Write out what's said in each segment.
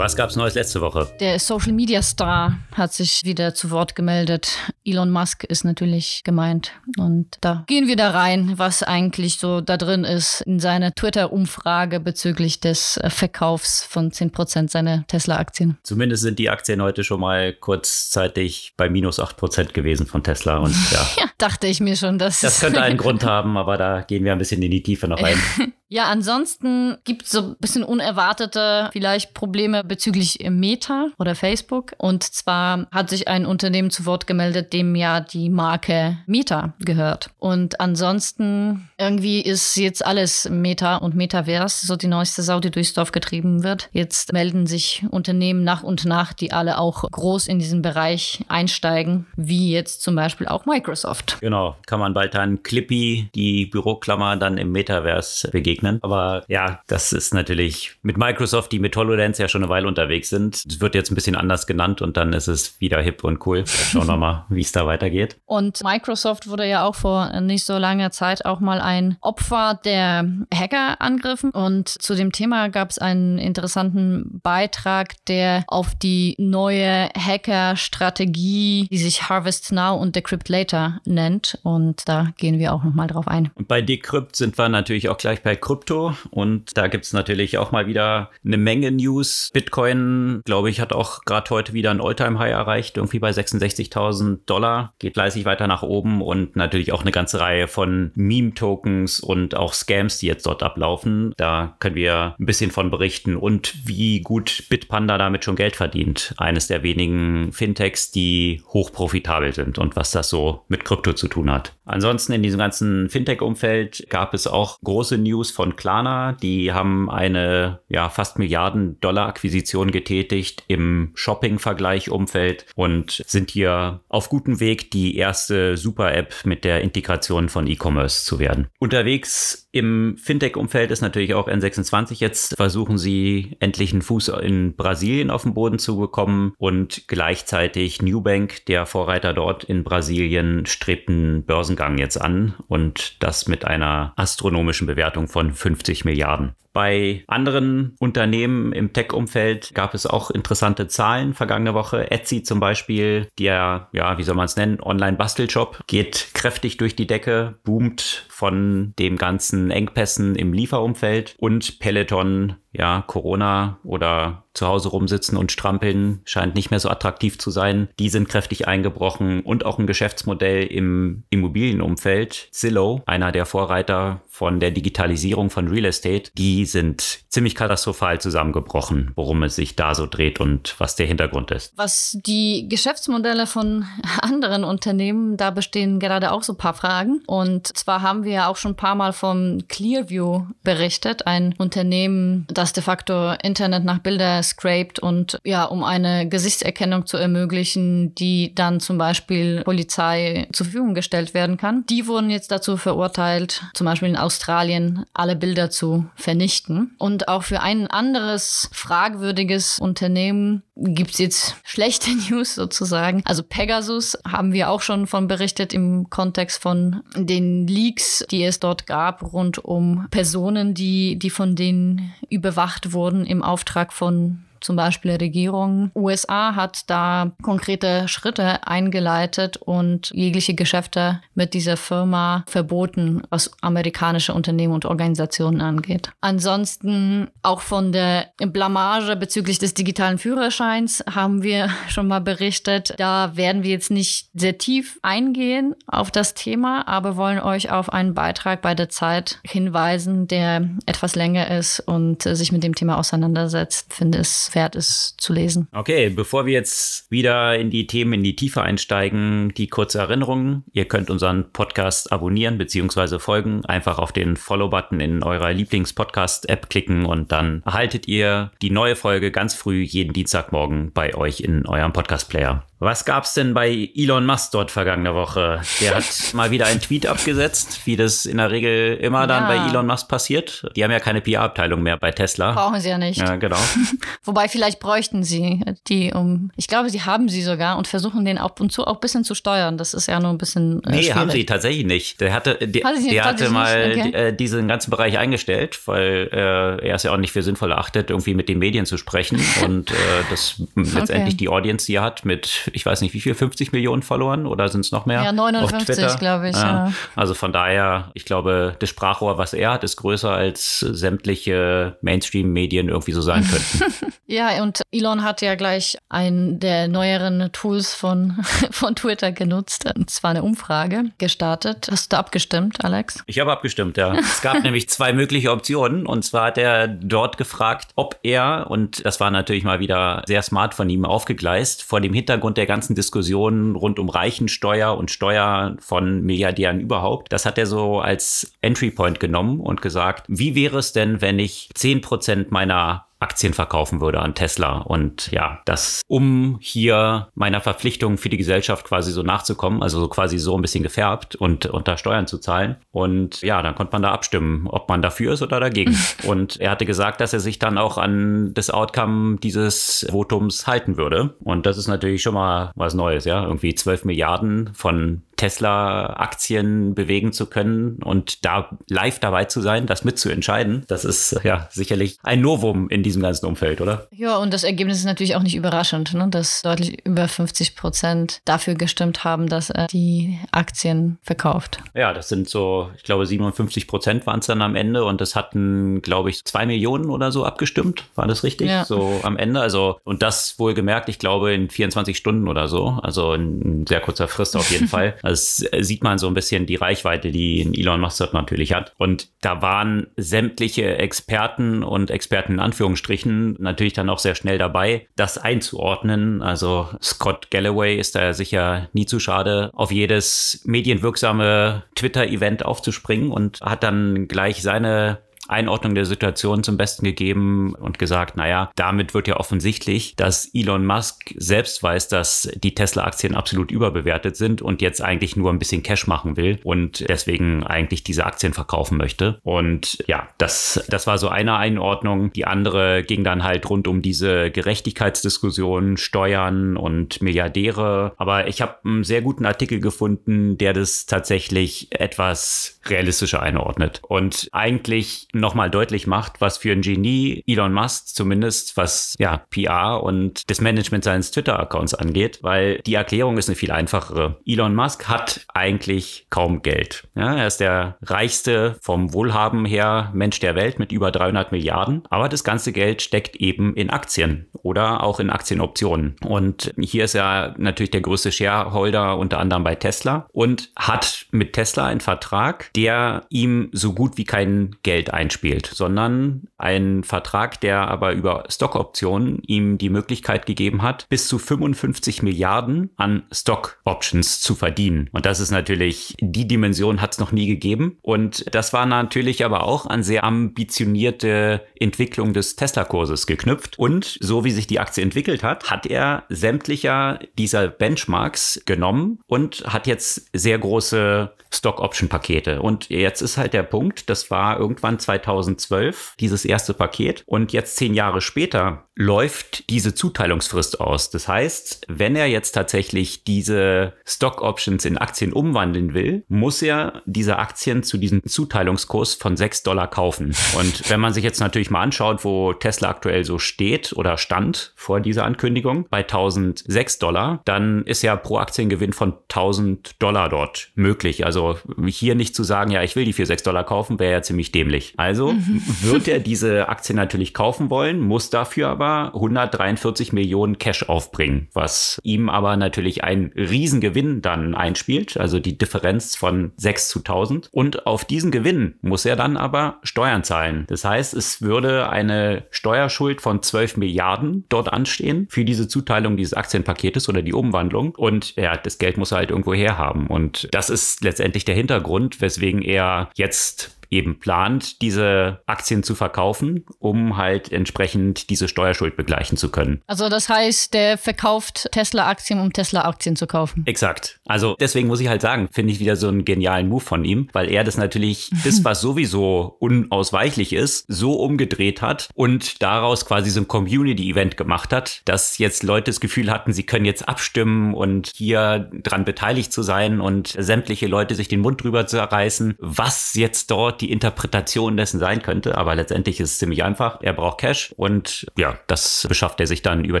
Was gab's Neues letzte Woche? Der Social Media Star hat sich wieder zu Wort gemeldet. Elon Musk ist natürlich gemeint. Und da gehen wir da rein, was eigentlich so da drin ist in seiner Twitter-Umfrage bezüglich des Verkaufs von 10% seiner Tesla-Aktien. Zumindest sind die Aktien heute schon mal kurzzeitig bei minus 8% gewesen von Tesla. Und ja, Ja, dachte ich mir schon, dass das könnte einen Grund haben, aber da gehen wir ein bisschen in die Tiefe noch rein. Ja, ansonsten gibt es so ein bisschen unerwartete vielleicht Probleme bezüglich Meta oder Facebook. Und zwar hat sich ein Unternehmen zu Wort gemeldet, dem ja die Marke Meta gehört. Und ansonsten irgendwie ist jetzt alles Meta und Metaverse, so die neueste Sau, die durchs Dorf getrieben wird. Jetzt melden sich Unternehmen nach und nach, die alle auch groß in diesen Bereich einsteigen, wie jetzt zum Beispiel auch Microsoft. Genau, kann man bald dann Clippy, die Büroklammer, dann im Metaverse begegnen. Aber ja, das ist natürlich mit Microsoft, die mit HoloLens ja schon eine Weile unterwegs sind. Es wird jetzt ein bisschen anders genannt und dann ist es wieder hip und cool. Schauen wir mal, wie es da weitergeht. Und Microsoft wurde ja auch vor nicht so langer Zeit auch mal ein Opfer der Hacker angriffen. Und zu dem Thema gab es einen interessanten Beitrag, der auf die neue Hacker-Strategie, die sich Harvest Now und Decrypt Later nennt. Und da gehen wir auch nochmal drauf ein. Und bei Decrypt sind wir natürlich auch gleich bei Krypto. Und da gibt es natürlich auch mal wieder eine Menge News. Bitcoin, glaube ich, hat auch gerade heute wieder ein All-Time-High erreicht, irgendwie bei 66.000 Dollar. Geht fleißig weiter nach oben und natürlich auch eine ganze Reihe von Meme-Tokens und auch Scams, die jetzt dort ablaufen. Da können wir ein bisschen von berichten und wie gut Bitpanda damit schon Geld verdient. Eines der wenigen Fintechs, die hochprofitabel sind und was das so mit Krypto zu tun hat. Ansonsten in diesem ganzen Fintech-Umfeld gab es auch große News von Klarna. Die haben eine ja, fast Milliarden Dollar Akquisition getätigt im Shopping-Vergleich-Umfeld und sind hier auf gutem Weg, die erste Super-App mit der Integration von E-Commerce zu werden. Unterwegs im Fintech-Umfeld ist natürlich auch N26 jetzt. Versuchen sie endlich einen Fuß in Brasilien auf den Boden zu bekommen und gleichzeitig Newbank, der Vorreiter dort in Brasilien, strebt einen Börsengang jetzt an und das mit einer astronomischen Bewertung von 50 Milliarden. Bei anderen Unternehmen im Tech-Umfeld gab es auch interessante Zahlen vergangene Woche. Etsy zum Beispiel, der, ja, wie soll man es nennen, Online-Bastelshop, geht kräftig durch die Decke, boomt von dem ganzen Engpässen im Lieferumfeld und Peloton ja, Corona oder zu Hause rumsitzen und strampeln scheint nicht mehr so attraktiv zu sein. Die sind kräftig eingebrochen und auch ein Geschäftsmodell im Immobilienumfeld. Zillow, einer der Vorreiter von der Digitalisierung von Real Estate, die sind ziemlich katastrophal zusammengebrochen, worum es sich da so dreht und was der Hintergrund ist. Was die Geschäftsmodelle von anderen Unternehmen, da bestehen gerade auch so ein paar Fragen. Und zwar haben wir ja auch schon ein paar Mal vom Clearview berichtet, ein Unternehmen, das de facto Internet nach Bilder scrapt und ja, um eine Gesichtserkennung zu ermöglichen, die dann zum Beispiel Polizei zur Verfügung gestellt werden kann. Die wurden jetzt dazu verurteilt, zum Beispiel in Australien alle Bilder zu vernichten. Und auch für ein anderes fragwürdiges Unternehmen gibt es jetzt schlechte News sozusagen. Also Pegasus haben wir auch schon von berichtet im Kontext von den Leaks, die es dort gab, rund um Personen, die, die von denen überwacht wurden im Auftrag von zum Beispiel Regierung. USA hat da konkrete Schritte eingeleitet und jegliche Geschäfte mit dieser Firma verboten, was amerikanische Unternehmen und Organisationen angeht. Ansonsten auch von der Blamage bezüglich des digitalen Führerscheins haben wir schon mal berichtet. Da werden wir jetzt nicht sehr tief eingehen auf das Thema, aber wollen euch auf einen Beitrag bei der Zeit hinweisen, der etwas länger ist und sich mit dem Thema auseinandersetzt. Finde es wert ist zu lesen. Okay, bevor wir jetzt wieder in die Themen in die Tiefe einsteigen, die kurze Erinnerung. Ihr könnt unseren Podcast abonnieren bzw. folgen. Einfach auf den Follow-Button in eurer Lieblings-Podcast-App klicken und dann erhaltet ihr die neue Folge ganz früh jeden Dienstagmorgen bei euch in eurem Podcast-Player. Was gab's denn bei Elon Musk dort vergangene Woche? Der hat mal wieder einen Tweet abgesetzt, wie das in der Regel immer dann ja. bei Elon Musk passiert. Die haben ja keine PR-Abteilung mehr bei Tesla. Brauchen sie ja nicht. Ja, genau. Wobei vielleicht bräuchten sie die, um, ich glaube, sie haben sie sogar und versuchen den ab und zu auch ein bisschen zu steuern. Das ist ja nur ein bisschen. Äh, nee, schwierig. haben sie tatsächlich nicht. Der hatte, der, hatte, der hatte mal okay. äh, diesen ganzen Bereich eingestellt, weil äh, er es ja auch nicht für sinnvoll erachtet, irgendwie mit den Medien zu sprechen und äh, das okay. letztendlich die Audience, die er hat, mit ich weiß nicht wie viel, 50 Millionen Followern oder sind es noch mehr? Ja, 59, glaube ich. Ja. Ja. Also von daher, ich glaube, das Sprachrohr, was er hat, ist größer als sämtliche Mainstream-Medien irgendwie so sein könnten. ja, und Elon hat ja gleich einen der neueren Tools von, von Twitter genutzt. Und zwar eine Umfrage gestartet. Hast du abgestimmt, Alex? Ich habe abgestimmt, ja. es gab nämlich zwei mögliche Optionen. Und zwar hat er dort gefragt, ob er, und das war natürlich mal wieder sehr smart von ihm aufgegleist, vor dem Hintergrund der ganzen Diskussionen rund um Reichensteuer und Steuer von Milliardären überhaupt. Das hat er so als Entry Point genommen und gesagt, wie wäre es denn, wenn ich 10% meiner Aktien verkaufen würde an Tesla. Und ja, das, um hier meiner Verpflichtung für die Gesellschaft quasi so nachzukommen, also so quasi so ein bisschen gefärbt und unter Steuern zu zahlen. Und ja, dann konnte man da abstimmen, ob man dafür ist oder dagegen. und er hatte gesagt, dass er sich dann auch an das Outcome dieses Votums halten würde. Und das ist natürlich schon mal was Neues, ja. Irgendwie 12 Milliarden von Tesla-Aktien bewegen zu können und da live dabei zu sein, das mitzuentscheiden, das ist ja sicherlich ein Novum in diesem ganzen Umfeld, oder? Ja, und das Ergebnis ist natürlich auch nicht überraschend, ne? dass deutlich über 50 Prozent dafür gestimmt haben, dass er die Aktien verkauft. Ja, das sind so, ich glaube, 57 Prozent waren es dann am Ende und das hatten, glaube ich, zwei Millionen oder so abgestimmt. War das richtig? Ja. So am Ende. Also, und das wohlgemerkt, ich glaube, in 24 Stunden oder so. Also in sehr kurzer Frist auf jeden Fall. Das sieht man so ein bisschen die Reichweite, die Elon Musk natürlich hat. Und da waren sämtliche Experten und Experten in Anführungsstrichen natürlich dann auch sehr schnell dabei, das einzuordnen. Also Scott Galloway ist da sicher nie zu schade, auf jedes medienwirksame Twitter-Event aufzuspringen und hat dann gleich seine Einordnung der Situation zum Besten gegeben und gesagt, naja, damit wird ja offensichtlich, dass Elon Musk selbst weiß, dass die Tesla-Aktien absolut überbewertet sind und jetzt eigentlich nur ein bisschen Cash machen will und deswegen eigentlich diese Aktien verkaufen möchte. Und ja, das, das war so eine Einordnung. Die andere ging dann halt rund um diese Gerechtigkeitsdiskussion, Steuern und Milliardäre. Aber ich habe einen sehr guten Artikel gefunden, der das tatsächlich etwas realistischer einordnet. Und eigentlich nochmal deutlich macht, was für ein Genie Elon Musk zumindest, was ja PR und das Management seines Twitter-Accounts angeht, weil die Erklärung ist eine viel einfachere. Elon Musk hat eigentlich kaum Geld. Ja, er ist der reichste vom Wohlhaben her Mensch der Welt mit über 300 Milliarden, aber das ganze Geld steckt eben in Aktien oder auch in Aktienoptionen. Und hier ist er natürlich der größte Shareholder unter anderem bei Tesla und hat mit Tesla einen Vertrag, der ihm so gut wie kein Geld einstellt einspielt, sondern ein Vertrag, der aber über Stock-Optionen ihm die Möglichkeit gegeben hat, bis zu 55 Milliarden an Stock-Options zu verdienen. Und das ist natürlich, die Dimension hat es noch nie gegeben. Und das war natürlich aber auch an sehr ambitionierte Entwicklung des Tesla-Kurses geknüpft. Und so wie sich die Aktie entwickelt hat, hat er sämtlicher dieser Benchmarks genommen und hat jetzt sehr große Stock-Option-Pakete. Und jetzt ist halt der Punkt, das war irgendwann 2012, dieses erste Paket. Und jetzt zehn Jahre später läuft diese Zuteilungsfrist aus. Das heißt, wenn er jetzt tatsächlich diese Stock Options in Aktien umwandeln will, muss er diese Aktien zu diesem Zuteilungskurs von 6 Dollar kaufen. Und wenn man sich jetzt natürlich mal anschaut, wo Tesla aktuell so steht oder stand vor dieser Ankündigung, bei 1006 Dollar, dann ist ja pro Aktiengewinn von 1000 Dollar dort möglich. Also hier nicht zu sagen, ja, ich will die für 6 Dollar kaufen, wäre ja ziemlich dämlich. Also mhm. wird er diese Aktie natürlich kaufen wollen, muss dafür aber 143 Millionen Cash aufbringen, was ihm aber natürlich einen Riesengewinn dann einspielt, also die Differenz von 6 zu 1000. Und auf diesen Gewinn muss er dann aber Steuern zahlen. Das heißt, es würde eine Steuerschuld von 12 Milliarden dort anstehen für diese Zuteilung dieses Aktienpaketes oder die Umwandlung. Und ja, das Geld muss er halt irgendwo herhaben. Und das ist letztendlich der Hintergrund, weswegen er jetzt eben plant, diese Aktien zu verkaufen, um halt entsprechend diese Steuerschuld begleichen zu können. Also das heißt, der verkauft Tesla-Aktien, um Tesla-Aktien zu kaufen. Exakt. Also deswegen muss ich halt sagen, finde ich wieder so einen genialen Move von ihm, weil er das natürlich, das was sowieso unausweichlich ist, so umgedreht hat und daraus quasi so ein Community-Event gemacht hat, dass jetzt Leute das Gefühl hatten, sie können jetzt abstimmen und hier dran beteiligt zu sein und sämtliche Leute sich den Mund drüber zu erreißen, was jetzt dort die Interpretation dessen sein könnte. Aber letztendlich ist es ziemlich einfach. Er braucht Cash und ja, das beschafft er sich dann über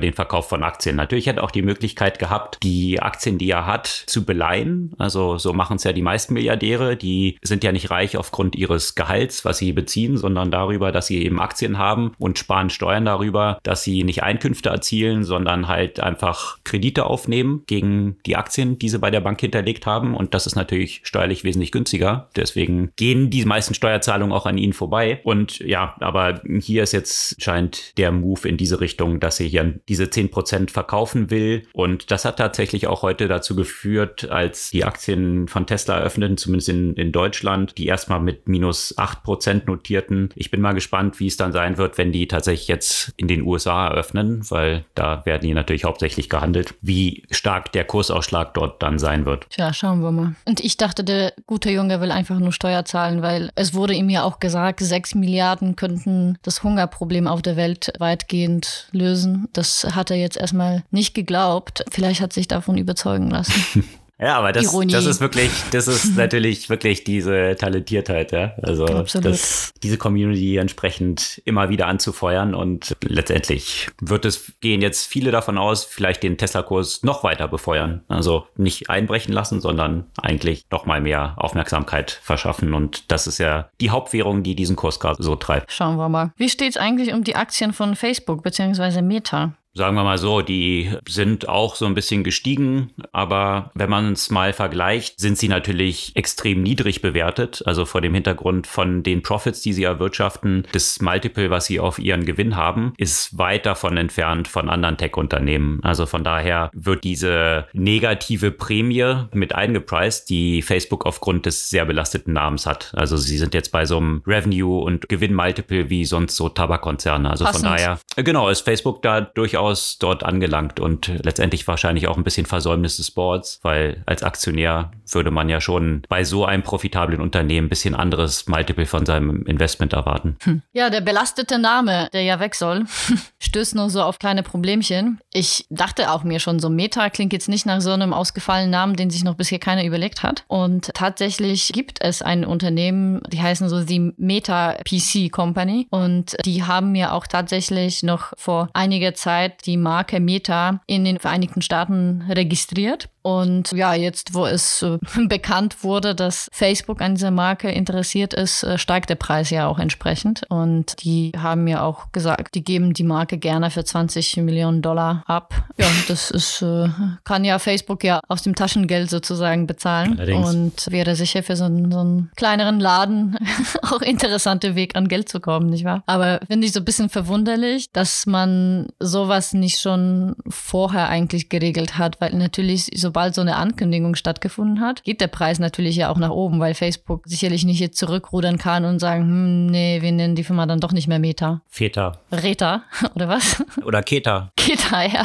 den Verkauf von Aktien. Natürlich hat er auch die Möglichkeit gehabt, die Aktien, die er hat, zu beleihen. Also so machen es ja die meisten Milliardäre. Die sind ja nicht reich aufgrund ihres Gehalts, was sie beziehen, sondern darüber, dass sie eben Aktien haben und sparen Steuern darüber, dass sie nicht Einkünfte erzielen, sondern halt einfach Kredite aufnehmen gegen die Aktien, die sie bei der Bank hinterlegt haben. Und das ist natürlich steuerlich wesentlich günstiger. Deswegen gehen die meisten Steuerzahlungen auch an ihnen vorbei. Und ja, aber hier ist jetzt scheint der Move in diese Richtung, dass sie hier diese 10% verkaufen will. Und das hat tatsächlich auch heute dazu geführt, als die Aktien von Tesla eröffneten, zumindest in, in Deutschland, die erstmal mit minus 8% notierten. Ich bin mal gespannt, wie es dann sein wird, wenn die tatsächlich jetzt in den USA eröffnen, weil da werden die natürlich hauptsächlich gehandelt, wie stark der Kursausschlag dort dann sein wird. Tja, schauen wir mal. Und ich dachte, der gute Junge will einfach nur Steuer zahlen, weil es wurde ihm ja auch gesagt, 6 Milliarden könnten das Hungerproblem auf der Welt weitgehend lösen. Das hat er jetzt erstmal nicht geglaubt. Vielleicht hat sich davon überzeugen lassen. Ja, aber das, das ist wirklich, das ist natürlich wirklich diese Talentiertheit, ja. Also das, diese Community entsprechend immer wieder anzufeuern und letztendlich wird es gehen jetzt viele davon aus, vielleicht den Tesla-Kurs noch weiter befeuern. Also nicht einbrechen lassen, sondern eigentlich noch mal mehr Aufmerksamkeit verschaffen. Und das ist ja die Hauptwährung, die diesen Kurs gerade so treibt. Schauen wir mal. Wie steht es eigentlich um die Aktien von Facebook bzw. Meta? Sagen wir mal so, die sind auch so ein bisschen gestiegen, aber wenn man es mal vergleicht, sind sie natürlich extrem niedrig bewertet. Also vor dem Hintergrund von den Profits, die sie erwirtschaften, das Multiple, was sie auf ihren Gewinn haben, ist weit davon entfernt von anderen Tech-Unternehmen. Also von daher wird diese negative Prämie mit eingepreist, die Facebook aufgrund des sehr belasteten Namens hat. Also sie sind jetzt bei so einem Revenue- und Gewinn-Multiple wie sonst so Tabakkonzerne. Also Passend. von daher, genau, ist Facebook da durchaus durchaus dort angelangt und letztendlich wahrscheinlich auch ein bisschen Versäumnis des Boards, weil als Aktionär würde man ja schon bei so einem profitablen Unternehmen ein bisschen anderes Multiple von seinem Investment erwarten. Hm. Ja, der belastete Name, der ja weg soll, stößt nur so auf kleine Problemchen. Ich dachte auch mir schon, so Meta klingt jetzt nicht nach so einem ausgefallenen Namen, den sich noch bisher keiner überlegt hat. Und tatsächlich gibt es ein Unternehmen, die heißen so die Meta PC Company und die haben mir auch tatsächlich noch vor einiger Zeit Zeit die Marke Meta in den Vereinigten Staaten registriert. Und ja, jetzt, wo es äh, bekannt wurde, dass Facebook an dieser Marke interessiert ist, äh, steigt der Preis ja auch entsprechend. Und die haben ja auch gesagt, die geben die Marke gerne für 20 Millionen Dollar ab. Ja, das ist, äh, kann ja Facebook ja aus dem Taschengeld sozusagen bezahlen. Allerdings. Und wäre sicher für so einen, so einen kleineren Laden auch interessanter Weg an Geld zu kommen, nicht wahr? Aber finde ich so ein bisschen verwunderlich, dass man sowas nicht schon vorher eigentlich geregelt hat, weil natürlich so sobald so eine Ankündigung stattgefunden hat, geht der Preis natürlich ja auch nach oben, weil Facebook sicherlich nicht jetzt zurückrudern kann und sagen, hm, nee, wir nennen die Firma dann doch nicht mehr Meta. Feta. Reta, oder was? Oder Keta. Keta, ja.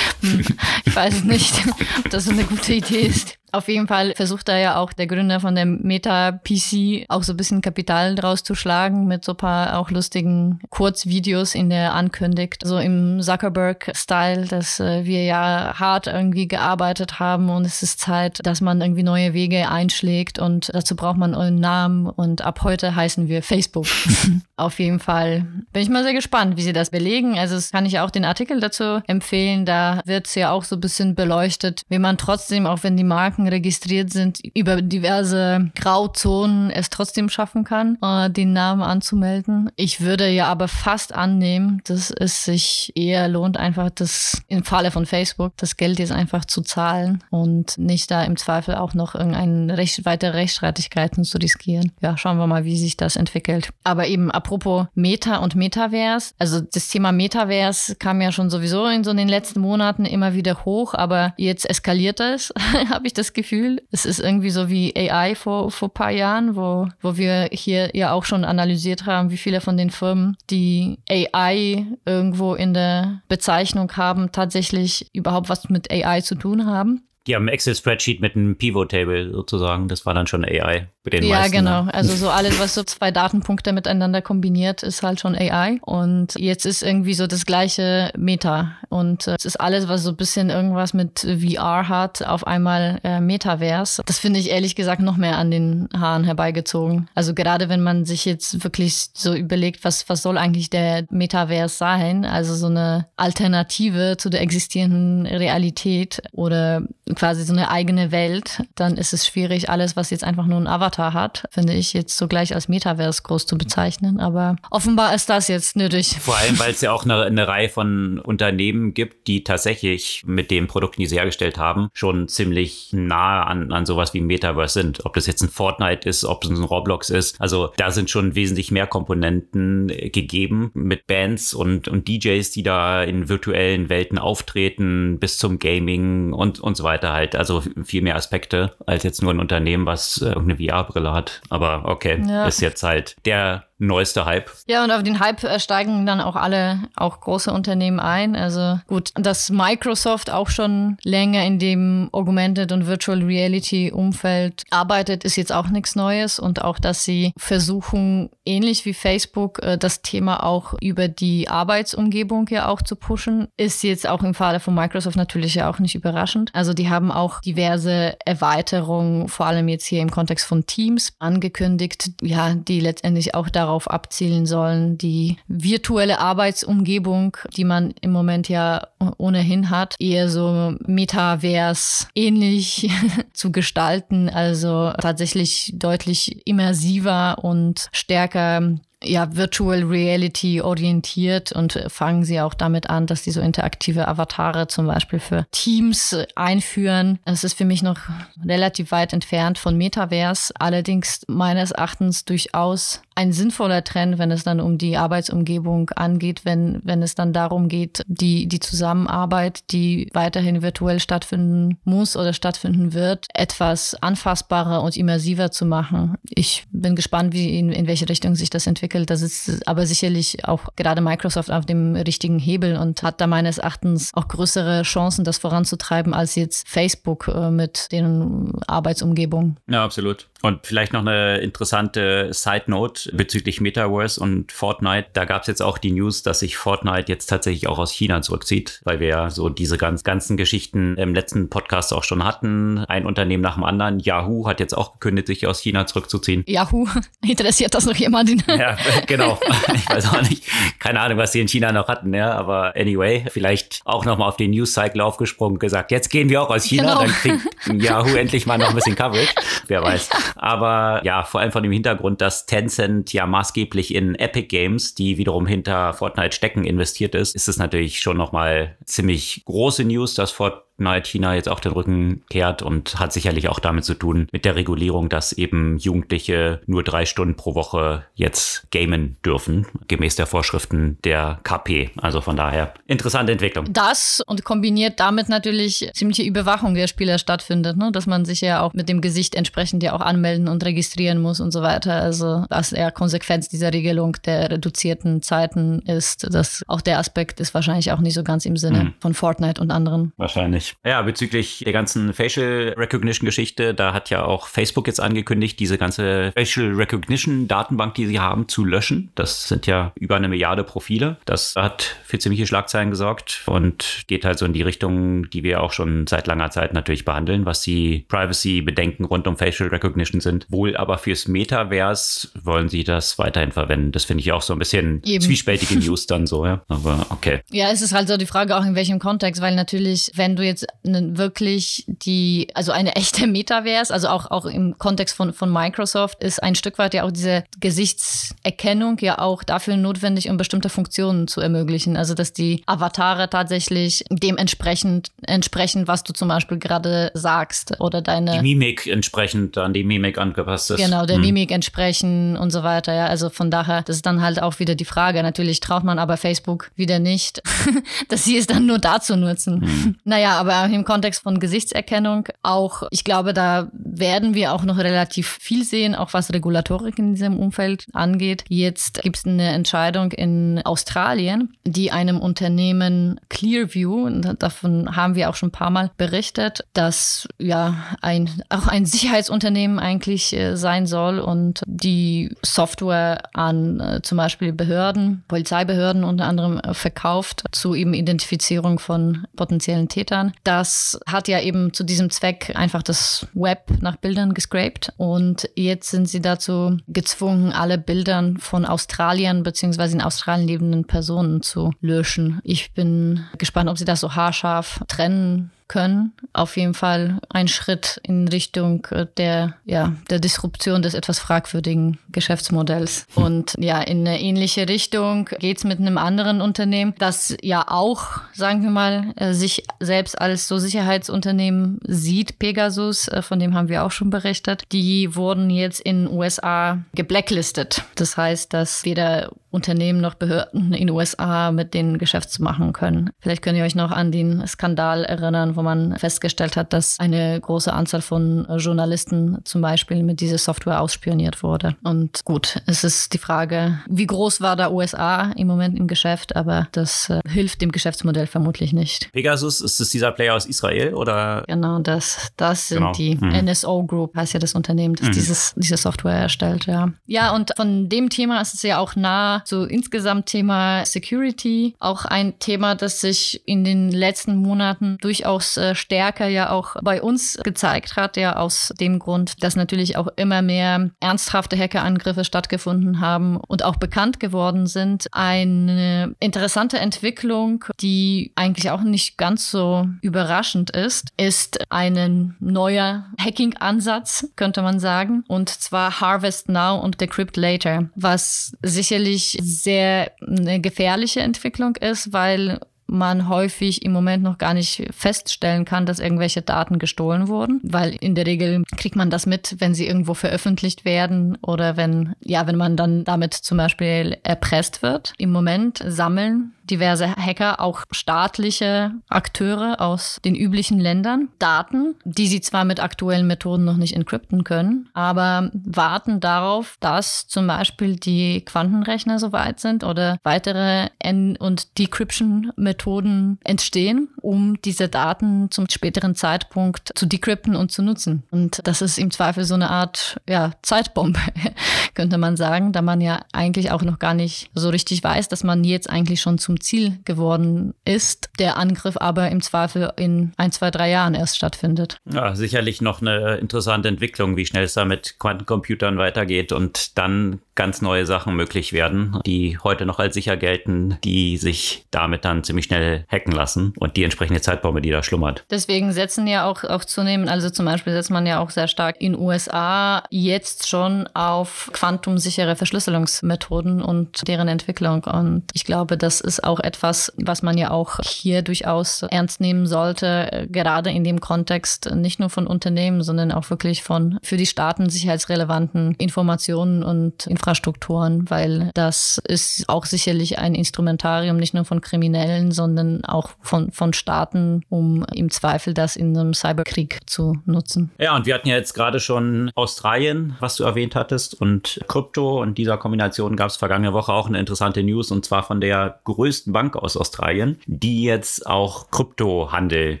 Ich weiß nicht, ob das eine gute Idee ist. Auf jeden Fall versucht da ja auch der Gründer von der Meta PC auch so ein bisschen Kapital draus zu schlagen mit so ein paar auch lustigen Kurzvideos, in der er ankündigt, so im Zuckerberg-Style, dass äh, wir ja hart irgendwie gearbeitet haben und es ist Zeit, dass man irgendwie neue Wege einschlägt und dazu braucht man einen Namen und ab heute heißen wir Facebook. Auf jeden Fall bin ich mal sehr gespannt, wie sie das belegen. Also kann ich auch den Artikel dazu empfehlen. Da wird es ja auch so ein bisschen beleuchtet, wie man trotzdem, auch wenn die Marken Marken registriert sind, über diverse Grauzonen es trotzdem schaffen kann, äh, den Namen anzumelden. Ich würde ja aber fast annehmen, dass es sich eher lohnt, einfach das im Falle von Facebook das Geld jetzt einfach zu zahlen und nicht da im Zweifel auch noch irgendeine Recht, weitere Rechtsstreitigkeiten zu riskieren. Ja, schauen wir mal, wie sich das entwickelt. Aber eben apropos Meta und Metaverse, also das Thema Metaverse kam ja schon sowieso in so den letzten Monaten immer wieder hoch, aber jetzt eskaliert es, habe ich das das Gefühl. Es ist irgendwie so wie AI vor, vor ein paar Jahren, wo, wo wir hier ja auch schon analysiert haben, wie viele von den Firmen, die AI irgendwo in der Bezeichnung haben, tatsächlich überhaupt was mit AI zu tun haben. Die haben ein Excel-Spreadsheet mit einem Pivot-Table sozusagen. Das war dann schon AI bei den ja, meisten. Ja, genau. Ne? Also so alles, was so zwei Datenpunkte miteinander kombiniert, ist halt schon AI. Und jetzt ist irgendwie so das gleiche Meta. Und äh, es ist alles, was so ein bisschen irgendwas mit VR hat, auf einmal äh, Metaverse. Das finde ich ehrlich gesagt noch mehr an den Haaren herbeigezogen. Also gerade wenn man sich jetzt wirklich so überlegt, was, was soll eigentlich der Metaverse sein? Also so eine Alternative zu der existierenden Realität oder quasi so eine eigene Welt, dann ist es schwierig, alles, was jetzt einfach nur ein Avatar hat, finde ich, jetzt so gleich als Metaverse groß zu bezeichnen. Aber offenbar ist das jetzt nötig. Vor allem, weil es ja auch eine, eine Reihe von Unternehmen gibt, die tatsächlich mit den Produkten, die sie hergestellt haben, schon ziemlich nah an, an sowas wie Metaverse sind. Ob das jetzt ein Fortnite ist, ob es ein Roblox ist. Also da sind schon wesentlich mehr Komponenten gegeben mit Bands und, und DJs, die da in virtuellen Welten auftreten, bis zum Gaming und, und so weiter halt. Also viel mehr Aspekte als jetzt nur ein Unternehmen, was äh, irgendeine VR-Brille hat. Aber okay, ja. ist jetzt halt der neueste Hype. Ja, und auf den Hype äh, steigen dann auch alle, auch große Unternehmen ein. Also gut, dass Microsoft auch schon länger in dem Augmented und Virtual Reality Umfeld arbeitet, ist jetzt auch nichts Neues. Und auch, dass sie versuchen, ähnlich wie Facebook, äh, das Thema auch über die Arbeitsumgebung ja auch zu pushen, ist jetzt auch im Falle von Microsoft natürlich ja auch nicht überraschend. Also die haben auch diverse Erweiterungen, vor allem jetzt hier im Kontext von Teams, angekündigt, ja, die letztendlich auch darauf darauf abzielen sollen, die virtuelle Arbeitsumgebung, die man im Moment ja ohnehin hat, eher so Metaverse ähnlich zu gestalten, also tatsächlich deutlich immersiver und stärker ja, Virtual Reality orientiert und fangen sie auch damit an, dass die so interaktive Avatare zum Beispiel für Teams einführen. Es ist für mich noch relativ weit entfernt von Metaverse, allerdings meines Erachtens durchaus ein sinnvoller Trend, wenn es dann um die Arbeitsumgebung angeht, wenn, wenn es dann darum geht, die, die Zusammenarbeit, die weiterhin virtuell stattfinden muss oder stattfinden wird, etwas anfassbarer und immersiver zu machen. Ich bin gespannt, wie in, in welche Richtung sich das entwickelt. Das ist aber sicherlich auch gerade Microsoft auf dem richtigen Hebel und hat da meines Erachtens auch größere Chancen, das voranzutreiben, als jetzt Facebook äh, mit den Arbeitsumgebungen. Ja, absolut. Und vielleicht noch eine interessante Side Note bezüglich Metaverse und Fortnite. Da gab es jetzt auch die News, dass sich Fortnite jetzt tatsächlich auch aus China zurückzieht, weil wir ja so diese ganz, ganzen Geschichten im letzten Podcast auch schon hatten. Ein Unternehmen nach dem anderen. Yahoo hat jetzt auch gekündigt, sich aus China zurückzuziehen. Yahoo, interessiert das noch jemanden? Ja, genau. Ich weiß auch nicht. Keine Ahnung, was sie in China noch hatten, ja. Aber anyway, vielleicht auch nochmal auf den News-Cycle aufgesprungen, gesagt, jetzt gehen wir auch aus China, genau. dann kriegt Yahoo endlich mal noch ein bisschen Coverage. Wer weiß. Aber ja, vor allem von dem Hintergrund, dass Tencent ja maßgeblich in Epic Games, die wiederum hinter Fortnite stecken, investiert ist, ist es natürlich schon nochmal ziemlich große News, dass Fortnite Night China jetzt auch den Rücken kehrt und hat sicherlich auch damit zu tun mit der Regulierung, dass eben Jugendliche nur drei Stunden pro Woche jetzt gamen dürfen, gemäß der Vorschriften der KP. Also von daher interessante Entwicklung. Das und kombiniert damit natürlich ziemliche Überwachung der Spieler stattfindet, ne? dass man sich ja auch mit dem Gesicht entsprechend ja auch anmelden und registrieren muss und so weiter. Also das eher Konsequenz dieser Regelung der reduzierten Zeiten ist, dass auch der Aspekt ist wahrscheinlich auch nicht so ganz im Sinne mhm. von Fortnite und anderen. Wahrscheinlich. Ja, bezüglich der ganzen Facial Recognition Geschichte, da hat ja auch Facebook jetzt angekündigt, diese ganze Facial Recognition Datenbank, die sie haben, zu löschen. Das sind ja über eine Milliarde Profile. Das hat für ziemliche Schlagzeilen gesorgt und geht halt so in die Richtung, die wir auch schon seit langer Zeit natürlich behandeln, was die Privacy-Bedenken rund um Facial Recognition sind. Wohl aber fürs Metaverse wollen sie das weiterhin verwenden. Das finde ich auch so ein bisschen Eben. zwiespältige News dann so, ja. Aber okay. Ja, es ist halt so die Frage auch in welchem Kontext, weil natürlich, wenn du jetzt jetzt wirklich die, also eine echte Metaverse, also auch, auch im Kontext von, von Microsoft, ist ein Stück weit ja auch diese Gesichtserkennung ja auch dafür notwendig, um bestimmte Funktionen zu ermöglichen. Also, dass die Avatare tatsächlich dementsprechend entsprechen, was du zum Beispiel gerade sagst oder deine. Die Mimik entsprechend an die Mimik angepasst ist. Genau, der hm. Mimik entsprechen und so weiter. Ja, also von daher, das ist dann halt auch wieder die Frage. Natürlich traut man aber Facebook wieder nicht, dass sie es dann nur dazu nutzen. Hm. Naja, aber im Kontext von Gesichtserkennung auch, ich glaube, da werden wir auch noch relativ viel sehen, auch was Regulatorik in diesem Umfeld angeht. Jetzt gibt es eine Entscheidung in Australien, die einem Unternehmen Clearview, davon haben wir auch schon ein paar Mal berichtet, dass ja ein, auch ein Sicherheitsunternehmen eigentlich äh, sein soll und die Software an äh, zum Beispiel Behörden, Polizeibehörden unter anderem äh, verkauft zu eben Identifizierung von potenziellen Tätern. Das hat ja eben zu diesem Zweck einfach das Web nach Bildern gescraped und jetzt sind sie dazu gezwungen, alle Bildern von Australien bzw. in Australien lebenden Personen zu löschen. Ich bin gespannt, ob sie das so haarscharf trennen können. Auf jeden Fall ein Schritt in Richtung äh, der, ja, der Disruption des etwas fragwürdigen Geschäftsmodells. Und ja, in eine ähnliche Richtung geht es mit einem anderen Unternehmen, das ja auch, sagen wir mal, äh, sich selbst als so Sicherheitsunternehmen sieht, Pegasus, äh, von dem haben wir auch schon berichtet. Die wurden jetzt in USA geblacklistet. Das heißt, dass weder Unternehmen noch Behörden in den USA mit denen Geschäfts machen können. Vielleicht könnt ihr euch noch an den Skandal erinnern, wo man festgestellt hat, dass eine große Anzahl von Journalisten zum Beispiel mit dieser Software ausspioniert wurde. Und gut, es ist die Frage, wie groß war der USA im Moment im Geschäft, aber das äh, hilft dem Geschäftsmodell vermutlich nicht. Pegasus, ist es dieser Player aus Israel oder? Genau, das, das sind genau. die mhm. NSO Group, heißt ja das Unternehmen, das mhm. dieses, diese Software erstellt, ja. Ja, und von dem Thema ist es ja auch nah so insgesamt Thema Security, auch ein Thema, das sich in den letzten Monaten durchaus äh, stärker ja auch bei uns gezeigt hat, ja aus dem Grund, dass natürlich auch immer mehr ernsthafte Hackerangriffe stattgefunden haben und auch bekannt geworden sind. Eine interessante Entwicklung, die eigentlich auch nicht ganz so überraschend ist, ist ein neuer Hacking-Ansatz, könnte man sagen, und zwar Harvest Now und Decrypt Later, was sicherlich sehr eine gefährliche Entwicklung ist, weil man häufig im Moment noch gar nicht feststellen kann, dass irgendwelche Daten gestohlen wurden, weil in der Regel kriegt man das mit, wenn sie irgendwo veröffentlicht werden oder wenn, ja, wenn man dann damit zum Beispiel erpresst wird. Im Moment sammeln diverse Hacker, auch staatliche Akteure aus den üblichen Ländern, Daten, die sie zwar mit aktuellen Methoden noch nicht encrypten können, aber warten darauf, dass zum Beispiel die Quantenrechner soweit sind oder weitere N- und Decryption-Methoden entstehen, um diese Daten zum späteren Zeitpunkt zu decrypten und zu nutzen. Und das ist im Zweifel so eine Art ja, Zeitbombe, könnte man sagen, da man ja eigentlich auch noch gar nicht so richtig weiß, dass man jetzt eigentlich schon zum Ziel geworden ist, der Angriff aber im Zweifel in ein, zwei, drei Jahren erst stattfindet. Ja, sicherlich noch eine interessante Entwicklung, wie schnell es da mit Quantencomputern weitergeht und dann ganz neue Sachen möglich werden, die heute noch als sicher gelten, die sich damit dann ziemlich schnell hacken lassen und die entsprechende Zeitbombe, die da schlummert. Deswegen setzen ja auch, auch zunehmend, also zum Beispiel setzt man ja auch sehr stark in USA jetzt schon auf quantumsichere Verschlüsselungsmethoden und deren Entwicklung. Und ich glaube, das ist auch etwas, was man ja auch hier durchaus ernst nehmen sollte, gerade in dem Kontext nicht nur von Unternehmen, sondern auch wirklich von für die Staaten sicherheitsrelevanten Informationen und Infrastrukturen, weil das ist auch sicherlich ein Instrumentarium nicht nur von Kriminellen, sondern auch von, von Staaten, um im Zweifel das in einem Cyberkrieg zu nutzen. Ja, und wir hatten ja jetzt gerade schon Australien, was du erwähnt hattest, und Krypto. Und dieser Kombination gab es vergangene Woche auch eine interessante News, und zwar von der größten Bank aus Australien, die jetzt auch Kryptohandel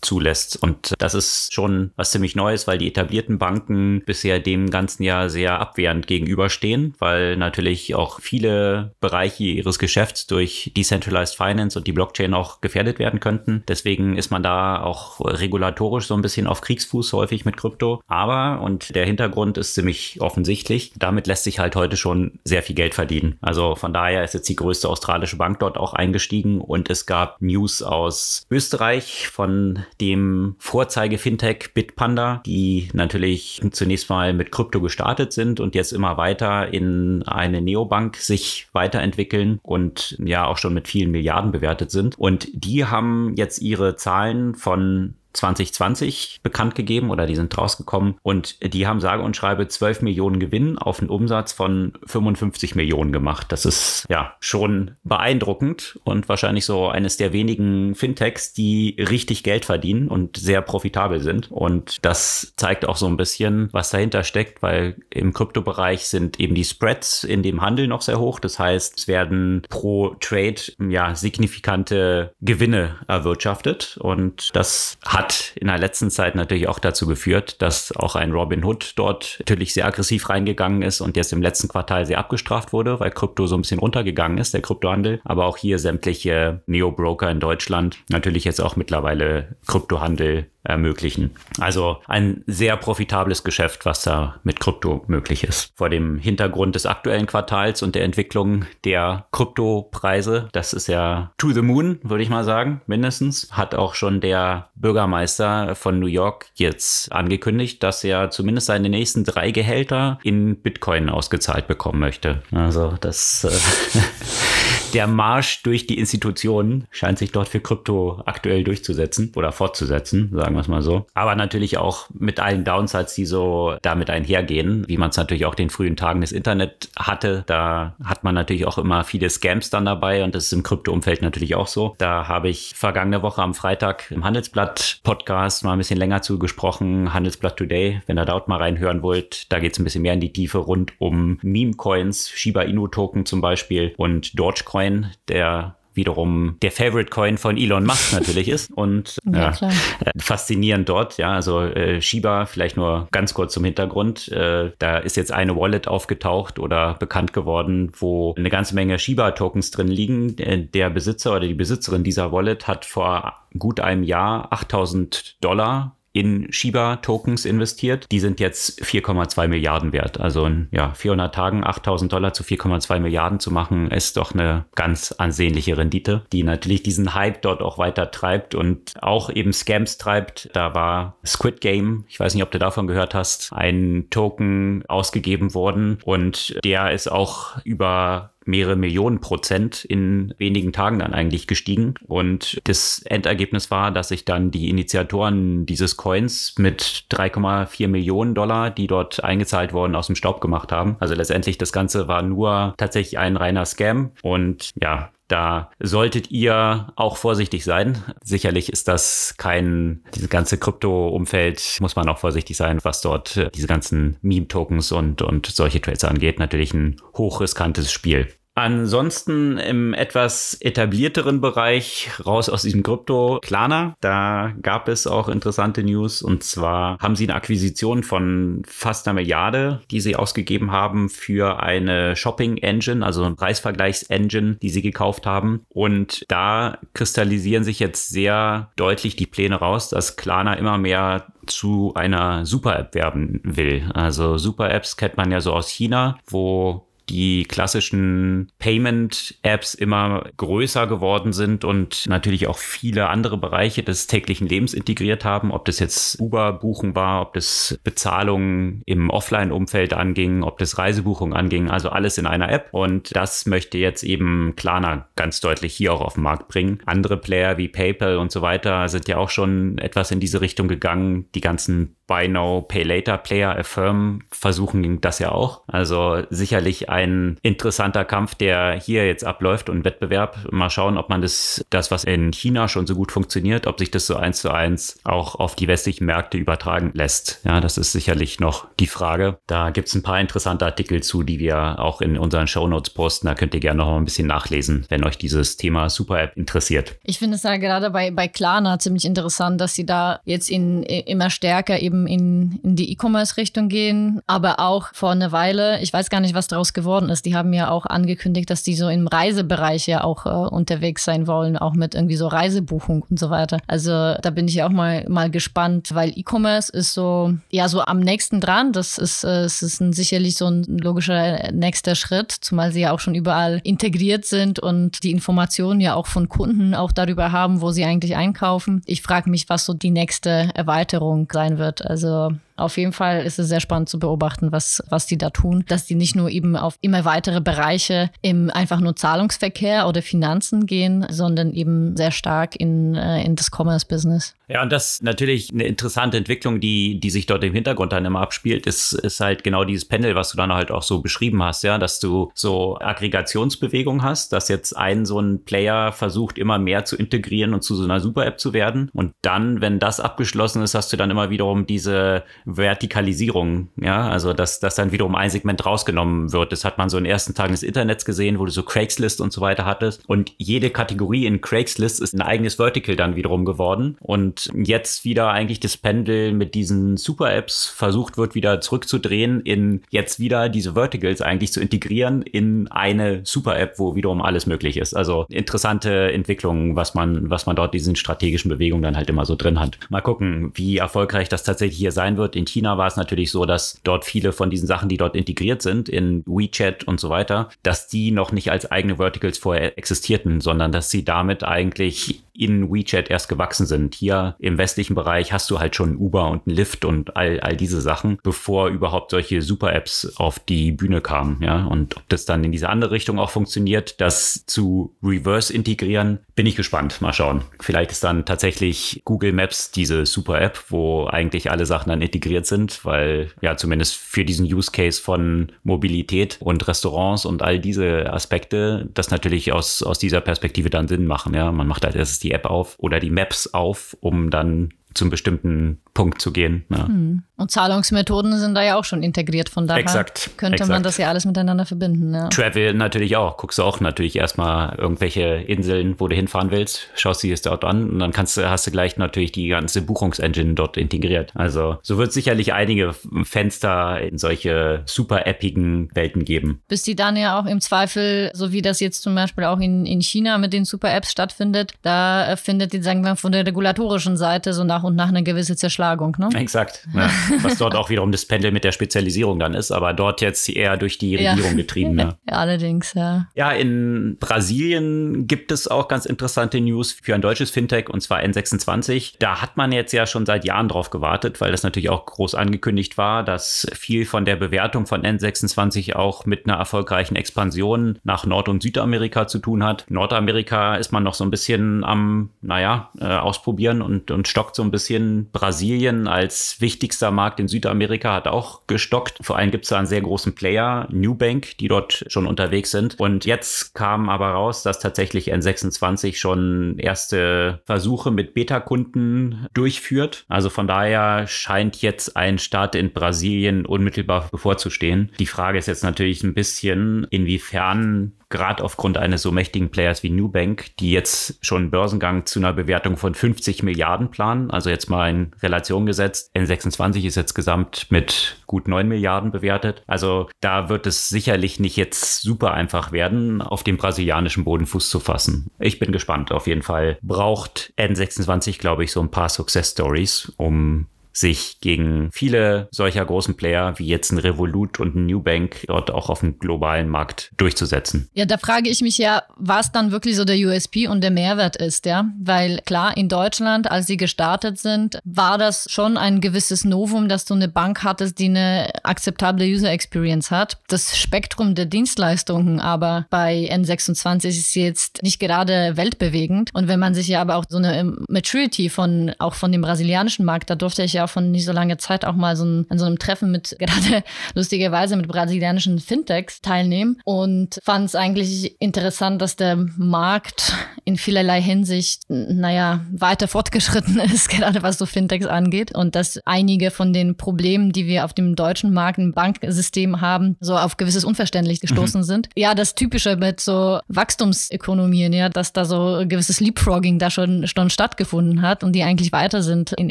zulässt. Und das ist schon was ziemlich Neues, weil die etablierten Banken bisher dem ganzen Jahr sehr abwehrend gegenüberstehen, weil natürlich auch viele Bereiche ihres Geschäfts durch Decentralized Finance und die Blockchain auch gefährdet werden könnten. Deswegen ist man da auch regulatorisch so ein bisschen auf Kriegsfuß häufig mit Krypto. Aber, und der Hintergrund ist ziemlich offensichtlich, damit lässt sich halt heute schon sehr viel Geld verdienen. Also von daher ist jetzt die größte australische Bank dort auch eingestiegen und es gab News aus Österreich von dem Vorzeige-Fintech Bitpanda, die natürlich zunächst mal mit Krypto gestartet sind und jetzt immer weiter in eine Neobank sich weiterentwickeln und ja auch schon mit vielen Milliarden bewertet sind. Und die haben jetzt ihre Zahlen von 2020 bekannt gegeben oder die sind rausgekommen und die haben sage und schreibe 12 Millionen Gewinn auf einen Umsatz von 55 Millionen gemacht. Das ist ja schon beeindruckend und wahrscheinlich so eines der wenigen Fintechs, die richtig Geld verdienen und sehr profitabel sind. Und das zeigt auch so ein bisschen, was dahinter steckt, weil im Kryptobereich sind eben die Spreads in dem Handel noch sehr hoch. Das heißt, es werden pro Trade ja signifikante Gewinne erwirtschaftet und das hat in der letzten Zeit natürlich auch dazu geführt, dass auch ein Robin Hood dort natürlich sehr aggressiv reingegangen ist und jetzt im letzten Quartal sehr abgestraft wurde, weil Krypto so ein bisschen runtergegangen ist, der Kryptohandel. Aber auch hier sämtliche Neo-Broker in Deutschland natürlich jetzt auch mittlerweile Kryptohandel ermöglichen. Also ein sehr profitables Geschäft, was da mit Krypto möglich ist. Vor dem Hintergrund des aktuellen Quartals und der Entwicklung der Kryptopreise, das ist ja to the moon, würde ich mal sagen, mindestens, hat auch schon der Bürgermeister von New York jetzt angekündigt, dass er zumindest seine nächsten drei Gehälter in Bitcoin ausgezahlt bekommen möchte. Also das äh, der Marsch durch die Institutionen scheint sich dort für Krypto aktuell durchzusetzen oder fortzusetzen, sagen wir es mal so. Aber natürlich auch mit allen Downsides, die so damit einhergehen, wie man es natürlich auch den frühen Tagen des Internet hatte. Da hat man natürlich auch immer viele Scams dann dabei und das ist im Krypto-Umfeld natürlich auch so. Da habe ich vergangene Woche am Freitag im Handelsblatt-Podcast mal ein bisschen länger zugesprochen. Handelsblatt Today, wenn ihr dort mal reinhören wollt, da geht es ein bisschen mehr in die Tiefe rund um Meme-Coins, Shiba Inu-Token zum Beispiel und Dogecoin Coin, der wiederum der Favorite Coin von Elon Musk natürlich ist und ja, äh, faszinierend dort. Ja, also äh, Shiba vielleicht nur ganz kurz zum Hintergrund. Äh, da ist jetzt eine Wallet aufgetaucht oder bekannt geworden, wo eine ganze Menge Shiba-Tokens drin liegen. Der Besitzer oder die Besitzerin dieser Wallet hat vor gut einem Jahr 8000 Dollar in Shiba-Tokens investiert. Die sind jetzt 4,2 Milliarden wert. Also in ja, 400 Tagen 8000 Dollar zu 4,2 Milliarden zu machen, ist doch eine ganz ansehnliche Rendite, die natürlich diesen Hype dort auch weiter treibt und auch eben Scams treibt. Da war Squid Game, ich weiß nicht, ob du davon gehört hast, ein Token ausgegeben worden und der ist auch über mehrere Millionen Prozent in wenigen Tagen dann eigentlich gestiegen. Und das Endergebnis war, dass sich dann die Initiatoren dieses Coins mit 3,4 Millionen Dollar, die dort eingezahlt wurden, aus dem Staub gemacht haben. Also letztendlich das Ganze war nur tatsächlich ein reiner Scam. Und ja, da solltet ihr auch vorsichtig sein. Sicherlich ist das kein, dieses ganze Krypto-Umfeld muss man auch vorsichtig sein, was dort äh, diese ganzen Meme-Tokens und, und solche Trades angeht. Natürlich ein hochriskantes Spiel. Ansonsten im etwas etablierteren Bereich, raus aus diesem Krypto, Klarna, da gab es auch interessante News und zwar haben sie eine Akquisition von fast einer Milliarde, die sie ausgegeben haben für eine Shopping Engine, also ein Preisvergleichs-Engine, die sie gekauft haben. Und da kristallisieren sich jetzt sehr deutlich die Pläne raus, dass Klarna immer mehr zu einer Super-App werden will. Also Super-Apps kennt man ja so aus China, wo die klassischen Payment-Apps immer größer geworden sind und natürlich auch viele andere Bereiche des täglichen Lebens integriert haben, ob das jetzt Uber-Buchen war, ob das Bezahlungen im Offline-Umfeld anging, ob das Reisebuchung anging, also alles in einer App. Und das möchte jetzt eben Klarna ganz deutlich hier auch auf den Markt bringen. Andere Player wie PayPal und so weiter sind ja auch schon etwas in diese Richtung gegangen. Die ganzen Buy Now, Pay Later Player, Affirm versuchen das ja auch. Also sicherlich ein interessanter Kampf, der hier jetzt abläuft und Wettbewerb. Mal schauen, ob man das, das, was in China schon so gut funktioniert, ob sich das so eins zu eins auch auf die westlichen Märkte übertragen lässt. Ja, das ist sicherlich noch die Frage. Da gibt es ein paar interessante Artikel zu, die wir auch in unseren Show Notes posten. Da könnt ihr gerne noch ein bisschen nachlesen, wenn euch dieses Thema Super App interessiert. Ich finde es ja gerade bei, bei Klarna ziemlich interessant, dass sie da jetzt in, immer stärker eben eben in, in die E-Commerce-Richtung gehen, aber auch vor einer Weile, ich weiß gar nicht, was daraus geworden ist, die haben ja auch angekündigt, dass die so im Reisebereich ja auch äh, unterwegs sein wollen, auch mit irgendwie so Reisebuchung und so weiter. Also da bin ich ja auch mal, mal gespannt, weil E-Commerce ist so, ja, so am nächsten dran. Das ist, äh, es ist ein, sicherlich so ein logischer nächster Schritt, zumal sie ja auch schon überall integriert sind und die Informationen ja auch von Kunden auch darüber haben, wo sie eigentlich einkaufen. Ich frage mich, was so die nächste Erweiterung sein wird. Also auf jeden Fall ist es sehr spannend zu beobachten, was, was die da tun, dass die nicht nur eben auf immer weitere Bereiche im einfach nur Zahlungsverkehr oder Finanzen gehen, sondern eben sehr stark in, äh, in das Commerce-Business. Ja, und das natürlich eine interessante Entwicklung, die, die sich dort im Hintergrund dann immer abspielt, ist, ist halt genau dieses Panel, was du dann halt auch so beschrieben hast, ja, dass du so Aggregationsbewegung hast, dass jetzt ein so ein Player versucht, immer mehr zu integrieren und zu so einer Super-App zu werden. Und dann, wenn das abgeschlossen ist, hast du dann immer wiederum diese Vertikalisierung, ja, also dass, dass dann wiederum ein Segment rausgenommen wird. Das hat man so in den ersten Tagen des Internets gesehen, wo du so Craigslist und so weiter hattest. Und jede Kategorie in Craigslist ist ein eigenes Vertical dann wiederum geworden. Und jetzt wieder eigentlich das Pendel mit diesen Super-Apps versucht wird, wieder zurückzudrehen, in jetzt wieder diese Verticals eigentlich zu integrieren in eine Super-App, wo wiederum alles möglich ist. Also interessante Entwicklungen, was man, was man dort diesen strategischen Bewegungen dann halt immer so drin hat. Mal gucken, wie erfolgreich das tatsächlich hier sein wird. In China war es natürlich so, dass dort viele von diesen Sachen, die dort integriert sind, in WeChat und so weiter, dass die noch nicht als eigene Verticals vorher existierten, sondern dass sie damit eigentlich in WeChat erst gewachsen sind. Hier im westlichen Bereich hast du halt schon Uber und Lyft und all, all diese Sachen, bevor überhaupt solche Super-Apps auf die Bühne kamen. Ja, und ob das dann in diese andere Richtung auch funktioniert, das zu reverse integrieren, bin ich gespannt. Mal schauen. Vielleicht ist dann tatsächlich Google Maps diese Super-App, wo eigentlich alle Sachen dann integriert sind, weil ja zumindest für diesen Use Case von Mobilität und Restaurants und all diese Aspekte, das natürlich aus, aus dieser Perspektive dann Sinn machen. Ja, man macht halt erst die App auf oder die Maps auf, um dann zum bestimmten Punkt zu gehen. Ja. Hm. Und Zahlungsmethoden sind da ja auch schon integriert, von daher exakt, könnte exakt. man das ja alles miteinander verbinden. Ja. Travel natürlich auch. Guckst du auch natürlich erstmal irgendwelche Inseln, wo du hinfahren willst, schaust dir das dort an und dann kannst du, hast du gleich natürlich die ganze Buchungsengine dort integriert. Also so wird es sicherlich einige Fenster in solche super appigen Welten geben. Bis die dann ja auch im Zweifel, so wie das jetzt zum Beispiel auch in, in China mit den super Apps stattfindet, da findet die, sagen wir, von der regulatorischen Seite so nach und nach eine gewisse Zerschlagung. Ne? Exakt. Ja. Was dort auch wiederum das Pendel mit der Spezialisierung dann ist, aber dort jetzt eher durch die Regierung ja. getrieben. Ja. ja, allerdings, ja. Ja, in Brasilien gibt es auch ganz interessante News für ein deutsches Fintech und zwar N26. Da hat man jetzt ja schon seit Jahren drauf gewartet, weil das natürlich auch groß angekündigt war, dass viel von der Bewertung von N26 auch mit einer erfolgreichen Expansion nach Nord- und Südamerika zu tun hat. Nordamerika ist man noch so ein bisschen am, naja, äh, ausprobieren und, und stockt so ein bisschen. Brasilien als wichtigster Markt in Südamerika hat auch gestockt. Vor allem gibt es da einen sehr großen Player, Newbank, die dort schon unterwegs sind. Und jetzt kam aber raus, dass tatsächlich N26 schon erste Versuche mit Beta-Kunden durchführt. Also von daher scheint jetzt ein Start in Brasilien unmittelbar bevorzustehen. Die Frage ist jetzt natürlich ein bisschen, inwiefern gerade aufgrund eines so mächtigen Players wie Nubank, die jetzt schon Börsengang zu einer Bewertung von 50 Milliarden planen, also jetzt mal in Relation gesetzt. N26 ist jetzt gesamt mit gut 9 Milliarden bewertet. Also da wird es sicherlich nicht jetzt super einfach werden, auf dem brasilianischen Boden Fuß zu fassen. Ich bin gespannt. Auf jeden Fall braucht N26, glaube ich, so ein paar Success Stories, um sich gegen viele solcher großen Player wie jetzt ein Revolut und ein Newbank dort auch auf dem globalen Markt durchzusetzen. Ja, da frage ich mich ja, was dann wirklich so der USP und der Mehrwert ist, ja, weil klar, in Deutschland, als sie gestartet sind, war das schon ein gewisses Novum, dass du eine Bank hattest, die eine akzeptable User Experience hat. Das Spektrum der Dienstleistungen aber bei N26 ist jetzt nicht gerade weltbewegend und wenn man sich ja aber auch so eine Maturity von auch von dem brasilianischen Markt, da durfte ich ja von nicht so langer Zeit auch mal so ein, an so einem Treffen mit gerade lustigerweise mit brasilianischen Fintechs teilnehmen und fand es eigentlich interessant, dass der Markt in vielerlei Hinsicht, naja, weiter fortgeschritten ist, gerade was so Fintechs angeht und dass einige von den Problemen, die wir auf dem deutschen Markt im Banksystem haben, so auf gewisses Unverständlich gestoßen mhm. sind. Ja, das Typische mit so Wachstumsökonomien, ja, dass da so ein gewisses Leapfrogging da schon, schon stattgefunden hat und die eigentlich weiter sind in,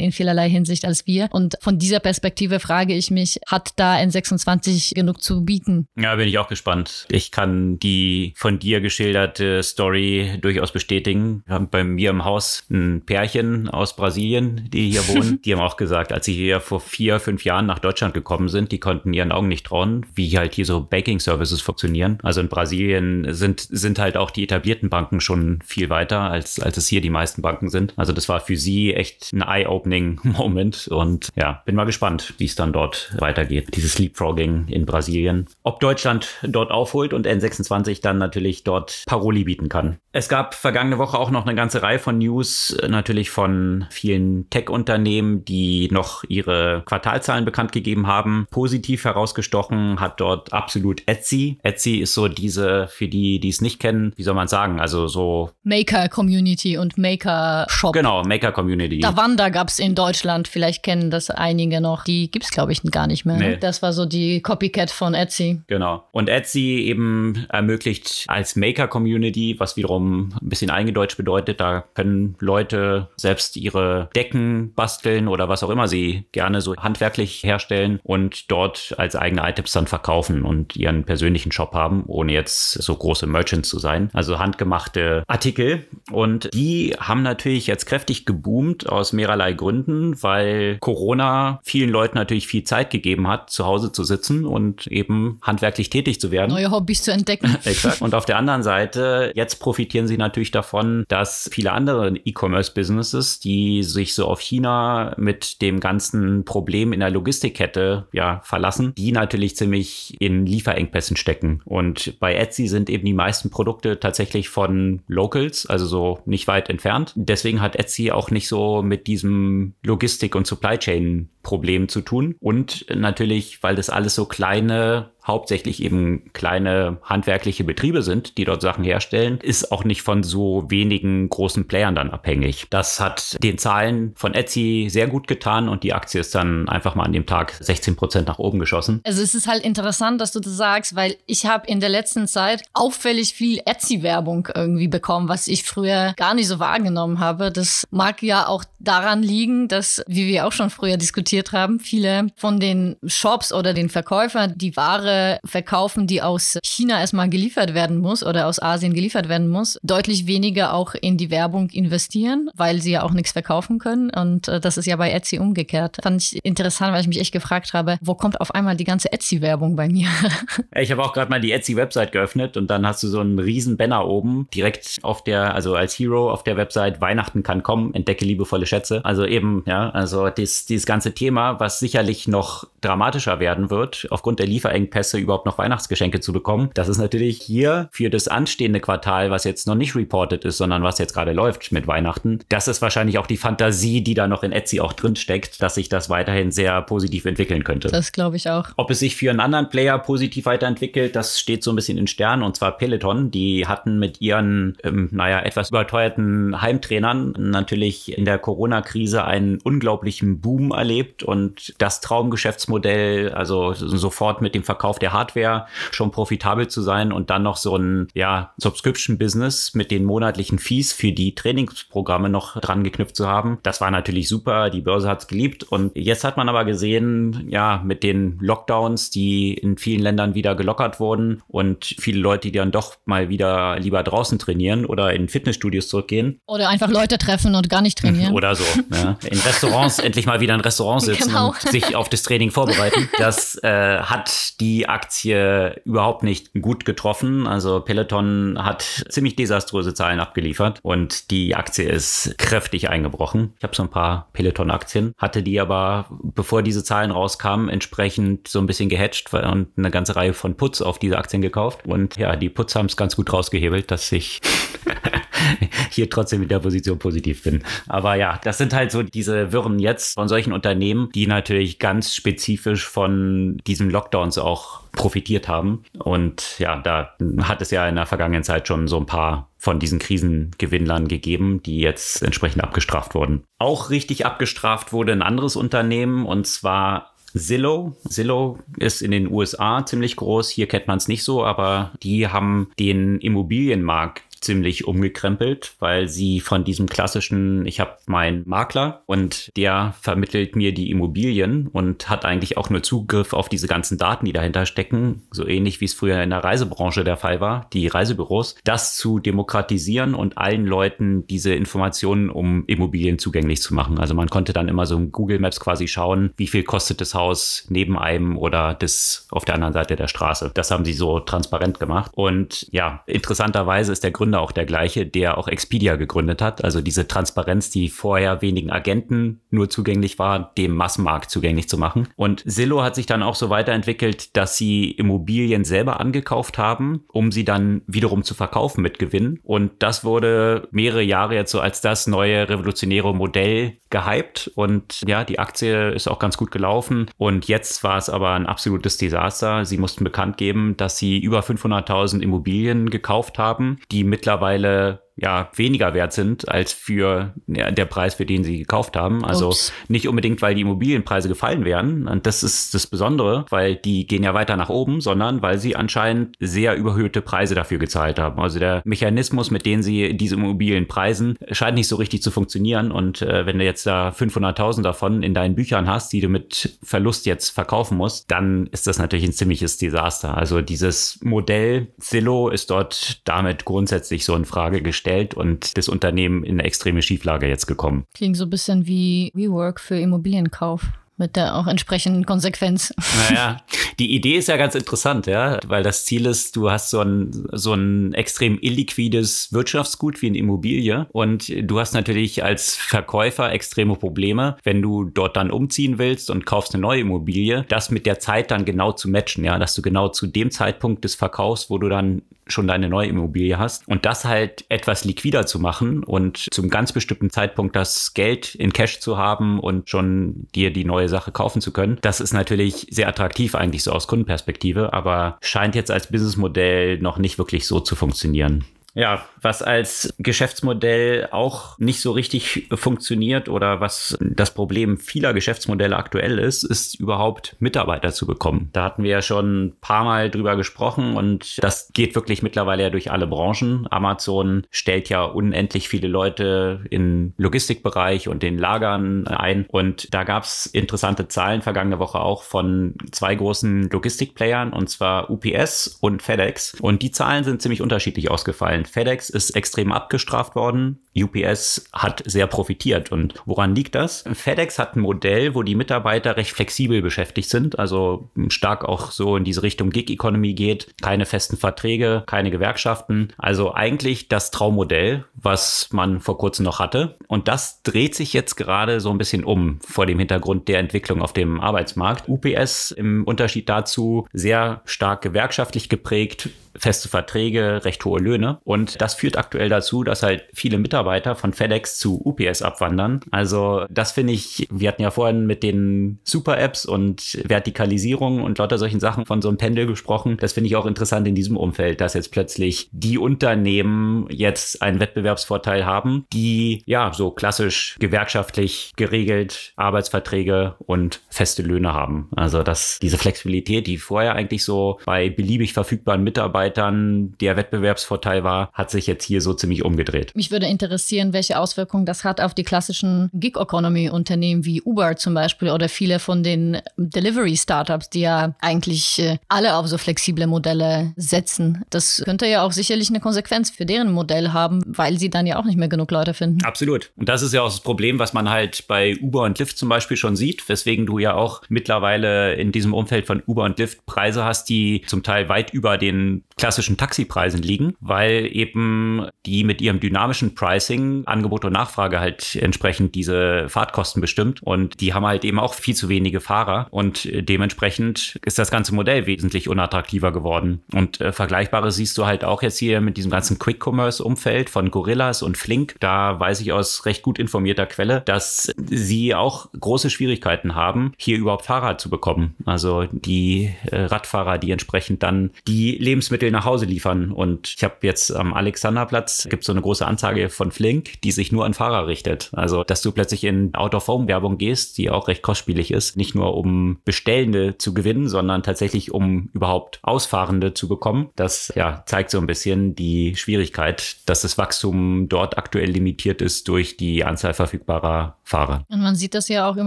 in vielerlei Hinsicht als wir. Und von dieser Perspektive frage ich mich, hat da N26 genug zu bieten? Ja, bin ich auch gespannt. Ich kann die von dir geschilderte Story durchaus bestätigen. Wir haben bei mir im Haus ein Pärchen aus Brasilien, die hier wohnen. die haben auch gesagt, als sie hier vor vier, fünf Jahren nach Deutschland gekommen sind, die konnten ihren Augen nicht trauen, wie halt hier so Banking Services funktionieren. Also in Brasilien sind, sind halt auch die etablierten Banken schon viel weiter, als, als es hier die meisten Banken sind. Also das war für sie echt ein eye-opening Moment sind. Und ja, bin mal gespannt, wie es dann dort weitergeht. Dieses Leapfrogging in Brasilien. Ob Deutschland dort aufholt und N26 dann natürlich dort Paroli bieten kann. Es gab vergangene Woche auch noch eine ganze Reihe von News, natürlich von vielen Tech-Unternehmen, die noch ihre Quartalzahlen bekannt gegeben haben. Positiv herausgestochen hat dort absolut Etsy. Etsy ist so diese, für die, die es nicht kennen, wie soll man sagen, also so Maker-Community und Maker-Shop. Genau, Maker-Community. Davanda gab es in Deutschland, vielleicht kennen das einige noch. Die gibt es, glaube ich, gar nicht mehr. Ne? Nee. Das war so die Copycat von Etsy. Genau. Und Etsy eben ermöglicht als Maker-Community, was wiederum ein bisschen eingedeutscht bedeutet, da können Leute selbst ihre Decken basteln oder was auch immer sie gerne so handwerklich herstellen und dort als eigene Items dann verkaufen und ihren persönlichen Shop haben, ohne jetzt so große Merchants zu sein. Also handgemachte Artikel. Und die haben natürlich jetzt kräftig geboomt aus mehrerlei Gründen, weil Corona vielen Leuten natürlich viel Zeit gegeben hat, zu Hause zu sitzen und eben handwerklich tätig zu werden. Neue Hobbys zu entdecken. Exakt. Und auf der anderen Seite, jetzt profitieren sie natürlich davon, dass viele andere E-Commerce-Businesses, die sich so auf China mit dem ganzen Problem in der Logistikkette ja verlassen, die natürlich ziemlich in Lieferengpässen stecken. Und bei Etsy sind eben die meisten Produkte tatsächlich von Locals, also so nicht weit entfernt. Deswegen hat Etsy auch nicht so mit diesem Logistik- und Supply Chain Problem zu tun. Und natürlich, weil das alles so kleine hauptsächlich eben kleine handwerkliche Betriebe sind, die dort Sachen herstellen, ist auch nicht von so wenigen großen Playern dann abhängig. Das hat den Zahlen von Etsy sehr gut getan und die Aktie ist dann einfach mal an dem Tag 16 Prozent nach oben geschossen. Also es ist halt interessant, dass du das sagst, weil ich habe in der letzten Zeit auffällig viel Etsy-Werbung irgendwie bekommen, was ich früher gar nicht so wahrgenommen habe. Das mag ja auch daran liegen, dass, wie wir auch schon früher diskutiert haben, viele von den Shops oder den Verkäufern die Ware verkaufen, die aus China erstmal geliefert werden muss oder aus Asien geliefert werden muss, deutlich weniger auch in die Werbung investieren, weil sie ja auch nichts verkaufen können. Und äh, das ist ja bei Etsy umgekehrt. Fand ich interessant, weil ich mich echt gefragt habe, wo kommt auf einmal die ganze Etsy-Werbung bei mir? ich habe auch gerade mal die Etsy-Website geöffnet und dann hast du so einen riesen Banner oben, direkt auf der, also als Hero auf der Website, Weihnachten kann kommen, entdecke liebevolle Schätze. Also eben, ja, also dies, dieses ganze Thema, was sicherlich noch dramatischer werden wird, aufgrund der Lieferengpässe Presse überhaupt noch Weihnachtsgeschenke zu bekommen. Das ist natürlich hier für das anstehende Quartal, was jetzt noch nicht reported ist, sondern was jetzt gerade läuft mit Weihnachten. Das ist wahrscheinlich auch die Fantasie, die da noch in Etsy auch drin steckt, dass sich das weiterhin sehr positiv entwickeln könnte. Das glaube ich auch. Ob es sich für einen anderen Player positiv weiterentwickelt, das steht so ein bisschen in Sternen und zwar Peloton. Die hatten mit ihren, ähm, naja, etwas überteuerten Heimtrainern natürlich in der Corona-Krise einen unglaublichen Boom erlebt und das Traumgeschäftsmodell, also sofort mit dem Verkauf der Hardware schon profitabel zu sein und dann noch so ein ja, Subscription-Business mit den monatlichen Fees für die Trainingsprogramme noch dran geknüpft zu haben. Das war natürlich super. Die Börse hat es geliebt. Und jetzt hat man aber gesehen, ja, mit den Lockdowns, die in vielen Ländern wieder gelockert wurden und viele Leute, die dann doch mal wieder lieber draußen trainieren oder in Fitnessstudios zurückgehen. Oder einfach Leute treffen und gar nicht trainieren. oder so. Ja. In Restaurants endlich mal wieder in Restaurants sitzen genau. und sich auf das Training vorbereiten. Das äh, hat die Aktie überhaupt nicht gut getroffen. Also Peloton hat ziemlich desaströse Zahlen abgeliefert und die Aktie ist kräftig eingebrochen. Ich habe so ein paar Peloton-Aktien, hatte die aber, bevor diese Zahlen rauskamen, entsprechend so ein bisschen gehatcht und eine ganze Reihe von Putz auf diese Aktien gekauft. Und ja, die Putz haben es ganz gut rausgehebelt, dass ich hier trotzdem in der Position positiv bin. Aber ja, das sind halt so diese Wirren jetzt von solchen Unternehmen, die natürlich ganz spezifisch von diesen Lockdowns auch profitiert haben. Und ja, da hat es ja in der vergangenen Zeit schon so ein paar von diesen Krisengewinnlern gegeben, die jetzt entsprechend abgestraft wurden. Auch richtig abgestraft wurde ein anderes Unternehmen und zwar Zillow. Zillow ist in den USA ziemlich groß. Hier kennt man es nicht so, aber die haben den Immobilienmarkt ziemlich umgekrempelt, weil sie von diesem klassischen, ich habe meinen Makler und der vermittelt mir die Immobilien und hat eigentlich auch nur Zugriff auf diese ganzen Daten, die dahinter stecken, so ähnlich wie es früher in der Reisebranche der Fall war, die Reisebüros, das zu demokratisieren und allen Leuten diese Informationen um Immobilien zugänglich zu machen. Also man konnte dann immer so in Google Maps quasi schauen, wie viel kostet das Haus neben einem oder das auf der anderen Seite der Straße. Das haben sie so transparent gemacht. Und ja, interessanterweise ist der Gründer Gründer auch der gleiche, der auch Expedia gegründet hat. Also diese Transparenz, die vorher wenigen Agenten nur zugänglich war, dem Massenmarkt zugänglich zu machen. Und Zillow hat sich dann auch so weiterentwickelt, dass sie Immobilien selber angekauft haben, um sie dann wiederum zu verkaufen mit Gewinn. Und das wurde mehrere Jahre jetzt so als das neue revolutionäre Modell gehypt. Und ja, die Aktie ist auch ganz gut gelaufen. Und jetzt war es aber ein absolutes Desaster. Sie mussten bekannt geben, dass sie über 500.000 Immobilien gekauft haben, die mittlerweile ja weniger wert sind als für ja, der Preis, für den sie gekauft haben. Also Ups. nicht unbedingt, weil die Immobilienpreise gefallen wären. Und das ist das Besondere, weil die gehen ja weiter nach oben, sondern weil sie anscheinend sehr überhöhte Preise dafür gezahlt haben. Also der Mechanismus, mit dem sie diese Immobilien preisen, scheint nicht so richtig zu funktionieren. Und äh, wenn du jetzt da 500.000 davon in deinen Büchern hast, die du mit Verlust jetzt verkaufen musst, dann ist das natürlich ein ziemliches Desaster. Also dieses Modell Zillow ist dort damit grundsätzlich so in Frage gestellt gestellt und das Unternehmen in eine extreme Schieflage jetzt gekommen. Klingt so ein bisschen wie WeWork für Immobilienkauf mit der auch entsprechenden Konsequenz. Naja, die Idee ist ja ganz interessant, ja, weil das Ziel ist, du hast so ein, so ein extrem illiquides Wirtschaftsgut wie eine Immobilie und du hast natürlich als Verkäufer extreme Probleme, wenn du dort dann umziehen willst und kaufst eine neue Immobilie, das mit der Zeit dann genau zu matchen, ja, dass du genau zu dem Zeitpunkt des Verkaufs, wo du dann schon deine neue Immobilie hast und das halt etwas liquider zu machen und zum ganz bestimmten Zeitpunkt das Geld in Cash zu haben und schon dir die neue Sache kaufen zu können. Das ist natürlich sehr attraktiv eigentlich so aus Kundenperspektive, aber scheint jetzt als Businessmodell noch nicht wirklich so zu funktionieren. Ja, was als Geschäftsmodell auch nicht so richtig funktioniert oder was das Problem vieler Geschäftsmodelle aktuell ist, ist überhaupt Mitarbeiter zu bekommen. Da hatten wir ja schon ein paar Mal drüber gesprochen und das geht wirklich mittlerweile ja durch alle Branchen. Amazon stellt ja unendlich viele Leute im Logistikbereich und den Lagern ein und da gab es interessante Zahlen vergangene Woche auch von zwei großen Logistikplayern und zwar UPS und FedEx und die Zahlen sind ziemlich unterschiedlich ausgefallen. FedEx ist extrem abgestraft worden. UPS hat sehr profitiert. Und woran liegt das? FedEx hat ein Modell, wo die Mitarbeiter recht flexibel beschäftigt sind, also stark auch so in diese Richtung Gig-Economy geht. Keine festen Verträge, keine Gewerkschaften. Also eigentlich das Traummodell, was man vor kurzem noch hatte. Und das dreht sich jetzt gerade so ein bisschen um vor dem Hintergrund der Entwicklung auf dem Arbeitsmarkt. UPS im Unterschied dazu sehr stark gewerkschaftlich geprägt, feste Verträge, recht hohe Löhne. Und das führt aktuell dazu, dass halt viele Mitarbeiter von FedEx zu UPS abwandern. Also das finde ich, wir hatten ja vorhin mit den Super-Apps und Vertikalisierung und lauter solchen Sachen von so einem Pendel gesprochen. Das finde ich auch interessant in diesem Umfeld, dass jetzt plötzlich die Unternehmen jetzt einen Wettbewerbsvorteil haben, die ja so klassisch gewerkschaftlich geregelt Arbeitsverträge und feste Löhne haben. Also dass diese Flexibilität, die vorher eigentlich so bei beliebig verfügbaren Mitarbeitern Mitarbeitern der Wettbewerbsvorteil war, hat sich jetzt hier so ziemlich umgedreht. Mich würde interessieren, welche Auswirkungen das hat auf die klassischen Gig-Economy-Unternehmen wie Uber zum Beispiel oder viele von den Delivery-Startups, die ja eigentlich äh, alle auf so flexible Modelle setzen. Das könnte ja auch sicherlich eine Konsequenz für deren Modell haben, weil sie dann ja auch nicht mehr genug Leute finden. Absolut. Und das ist ja auch das Problem, was man halt bei Uber und Lyft zum Beispiel schon sieht, weswegen du ja auch mittlerweile in diesem Umfeld von Uber und Lyft Preise hast, die zum Teil weit über den klassischen Taxipreisen liegen, weil eben die mit ihrem dynamischen Pricing Angebot und Nachfrage halt entsprechend diese Fahrtkosten bestimmt und die haben halt eben auch viel zu wenige Fahrer und dementsprechend ist das ganze Modell wesentlich unattraktiver geworden. Und äh, Vergleichbares siehst du halt auch jetzt hier mit diesem ganzen Quick-Commerce-Umfeld von Gorillas und Flink. Da weiß ich aus recht gut informierter Quelle, dass sie auch große Schwierigkeiten haben, hier überhaupt Fahrer zu bekommen. Also die äh, Radfahrer, die entsprechend dann die Lebensmittel Lebensmittel nach Hause liefern. Und ich habe jetzt am Alexanderplatz gibt so eine große Anzeige von Flink, die sich nur an Fahrer richtet. Also, dass du plötzlich in Out-of-Home-Werbung gehst, die auch recht kostspielig ist, nicht nur um Bestellende zu gewinnen, sondern tatsächlich um überhaupt Ausfahrende zu bekommen. Das ja zeigt so ein bisschen die Schwierigkeit, dass das Wachstum dort aktuell limitiert ist durch die Anzahl verfügbarer Fahrer. Und man sieht das ja auch im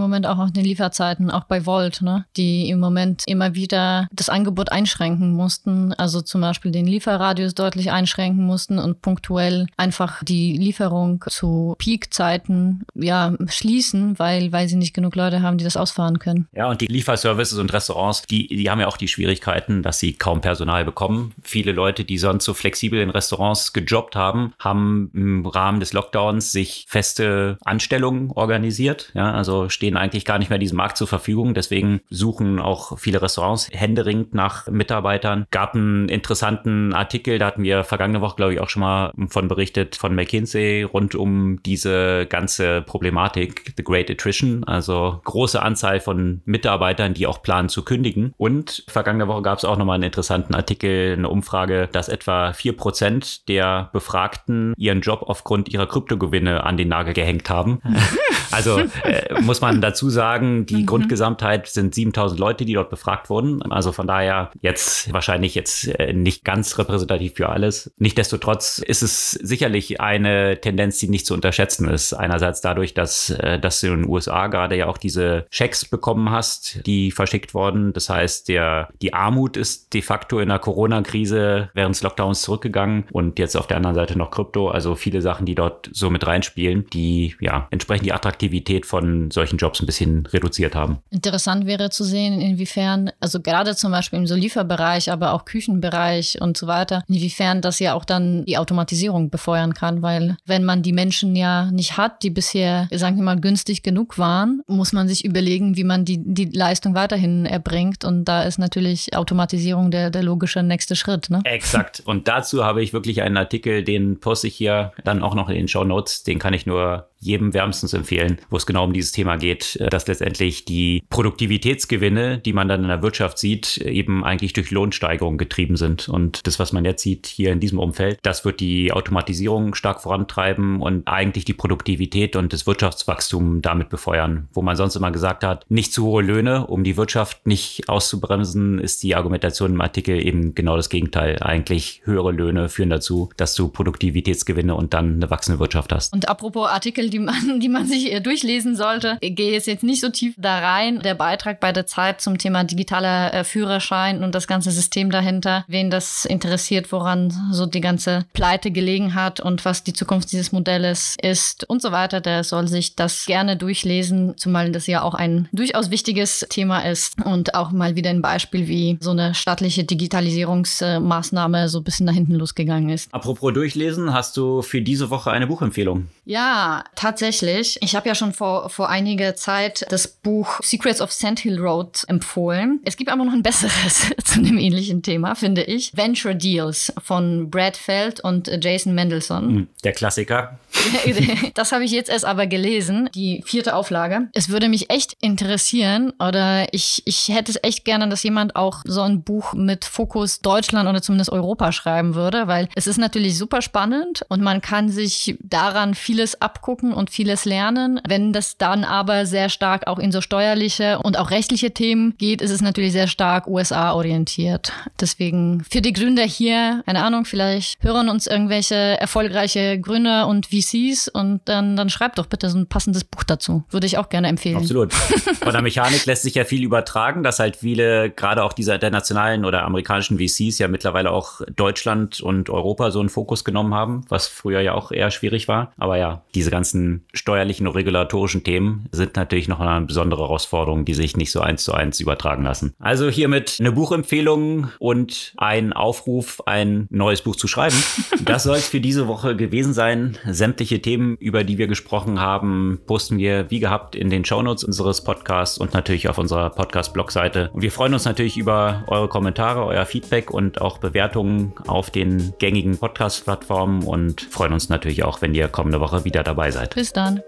Moment auch auf den Lieferzeiten, auch bei Volt, ne? die im Moment immer wieder das Angebot einschränken mussten. Also zum Beispiel Beispiel den Lieferradius deutlich einschränken mussten und punktuell einfach die Lieferung zu Peakzeiten ja, schließen, weil, weil sie nicht genug Leute haben, die das ausfahren können. Ja, und die Lieferservices und Restaurants, die, die haben ja auch die Schwierigkeiten, dass sie kaum Personal bekommen. Viele Leute, die sonst so flexibel in Restaurants gejobbt haben, haben im Rahmen des Lockdowns sich feste Anstellungen organisiert. Ja, also stehen eigentlich gar nicht mehr diesem Markt zur Verfügung. Deswegen suchen auch viele Restaurants händeringend nach Mitarbeitern. Gab einen interessanten Artikel, da hatten wir vergangene Woche, glaube ich, auch schon mal von berichtet von McKinsey rund um diese ganze Problematik, The Great Attrition, also große Anzahl von Mitarbeitern, die auch planen zu kündigen. Und vergangene Woche gab es auch nochmal einen interessanten Artikel, eine Umfrage, dass etwa vier Prozent der Befragten ihren Job aufgrund ihrer Kryptogewinne an den Nagel gehängt haben. Also äh, muss man dazu sagen, die mhm. Grundgesamtheit sind 7000 Leute, die dort befragt wurden. Also von daher jetzt wahrscheinlich jetzt äh, nicht ganz repräsentativ für alles. Nichtsdestotrotz ist es sicherlich eine Tendenz, die nicht zu unterschätzen ist. Einerseits dadurch, dass, äh, dass du in den USA gerade ja auch diese Schecks bekommen hast, die verschickt wurden. Das heißt, der, die Armut ist de facto in der Corona-Krise während des Lockdowns zurückgegangen und jetzt auf der anderen Seite noch Krypto. Also viele Sachen, die dort so mit reinspielen, die ja entsprechend die Attraktivität Attraktivität von solchen Jobs ein bisschen reduziert haben. Interessant wäre zu sehen, inwiefern, also gerade zum Beispiel im so Lieferbereich, aber auch Küchenbereich und so weiter, inwiefern das ja auch dann die Automatisierung befeuern kann, weil wenn man die Menschen ja nicht hat, die bisher, sagen wir mal, günstig genug waren, muss man sich überlegen, wie man die, die Leistung weiterhin erbringt und da ist natürlich Automatisierung der, der logische nächste Schritt. Ne? Exakt. Und dazu habe ich wirklich einen Artikel, den poste ich hier dann auch noch in den Show Notes, den kann ich nur jedem wärmstens empfehlen, wo es genau um dieses Thema geht, äh, dass letztendlich die Produktivitätsgewinne, die man dann in der Wirtschaft sieht, eben eigentlich durch Lohnsteigerung getrieben sind. Und das, was man jetzt sieht hier in diesem Umfeld, das wird die Automatisierung stark vorantreiben und eigentlich die Produktivität und das Wirtschaftswachstum damit befeuern. Wo man sonst immer gesagt hat, nicht zu hohe Löhne, um die Wirtschaft nicht auszubremsen, ist die Argumentation im Artikel eben genau das Gegenteil. Eigentlich höhere Löhne führen dazu, dass du Produktivitätsgewinne und dann eine wachsende Wirtschaft hast. Und apropos Artikel, die man, die man sich durchlesen sollte. Ich gehe jetzt nicht so tief da rein. Der Beitrag bei der Zeit zum Thema digitaler äh, Führerschein und das ganze System dahinter, wen das interessiert, woran so die ganze Pleite gelegen hat und was die Zukunft dieses Modells ist und so weiter, der soll sich das gerne durchlesen, zumal das ja auch ein durchaus wichtiges Thema ist und auch mal wieder ein Beispiel, wie so eine staatliche Digitalisierungsmaßnahme so ein bisschen da hinten losgegangen ist. Apropos durchlesen, hast du für diese Woche eine Buchempfehlung? Ja, tatsächlich. Ich habe ja schon vor, vor einiger Zeit das Buch Secrets of Sand Hill Road empfohlen. Es gibt aber noch ein besseres zu einem ähnlichen Thema, finde ich. Venture Deals von Brad Feld und Jason Mendelssohn. Hm, der Klassiker. das habe ich jetzt erst aber gelesen, die vierte Auflage. Es würde mich echt interessieren oder ich, ich hätte es echt gerne, dass jemand auch so ein Buch mit Fokus Deutschland oder zumindest Europa schreiben würde, weil es ist natürlich super spannend und man kann sich daran viel vieles abgucken und vieles lernen. Wenn das dann aber sehr stark auch in so steuerliche und auch rechtliche Themen geht, ist es natürlich sehr stark USA-orientiert. Deswegen für die Gründer hier, keine Ahnung, vielleicht hören uns irgendwelche erfolgreiche Gründer und VCs und dann, dann schreibt doch bitte so ein passendes Buch dazu. Würde ich auch gerne empfehlen. Absolut. Von der Mechanik lässt sich ja viel übertragen, dass halt viele, gerade auch diese internationalen oder amerikanischen VCs ja mittlerweile auch Deutschland und Europa so einen Fokus genommen haben, was früher ja auch eher schwierig war. Aber ja, diese ganzen steuerlichen und regulatorischen Themen sind natürlich noch eine besondere Herausforderung, die sich nicht so eins zu eins übertragen lassen. Also hiermit eine Buchempfehlung und ein Aufruf, ein neues Buch zu schreiben. Das soll es für diese Woche gewesen sein. Sämtliche Themen, über die wir gesprochen haben, posten wir wie gehabt in den Shownotes unseres Podcasts und natürlich auf unserer Podcast-Blog-Seite. Und wir freuen uns natürlich über eure Kommentare, euer Feedback und auch Bewertungen auf den gängigen Podcast-Plattformen und freuen uns natürlich auch, wenn ihr kommende Woche wieder dabei seid. Zeit. Bis dann.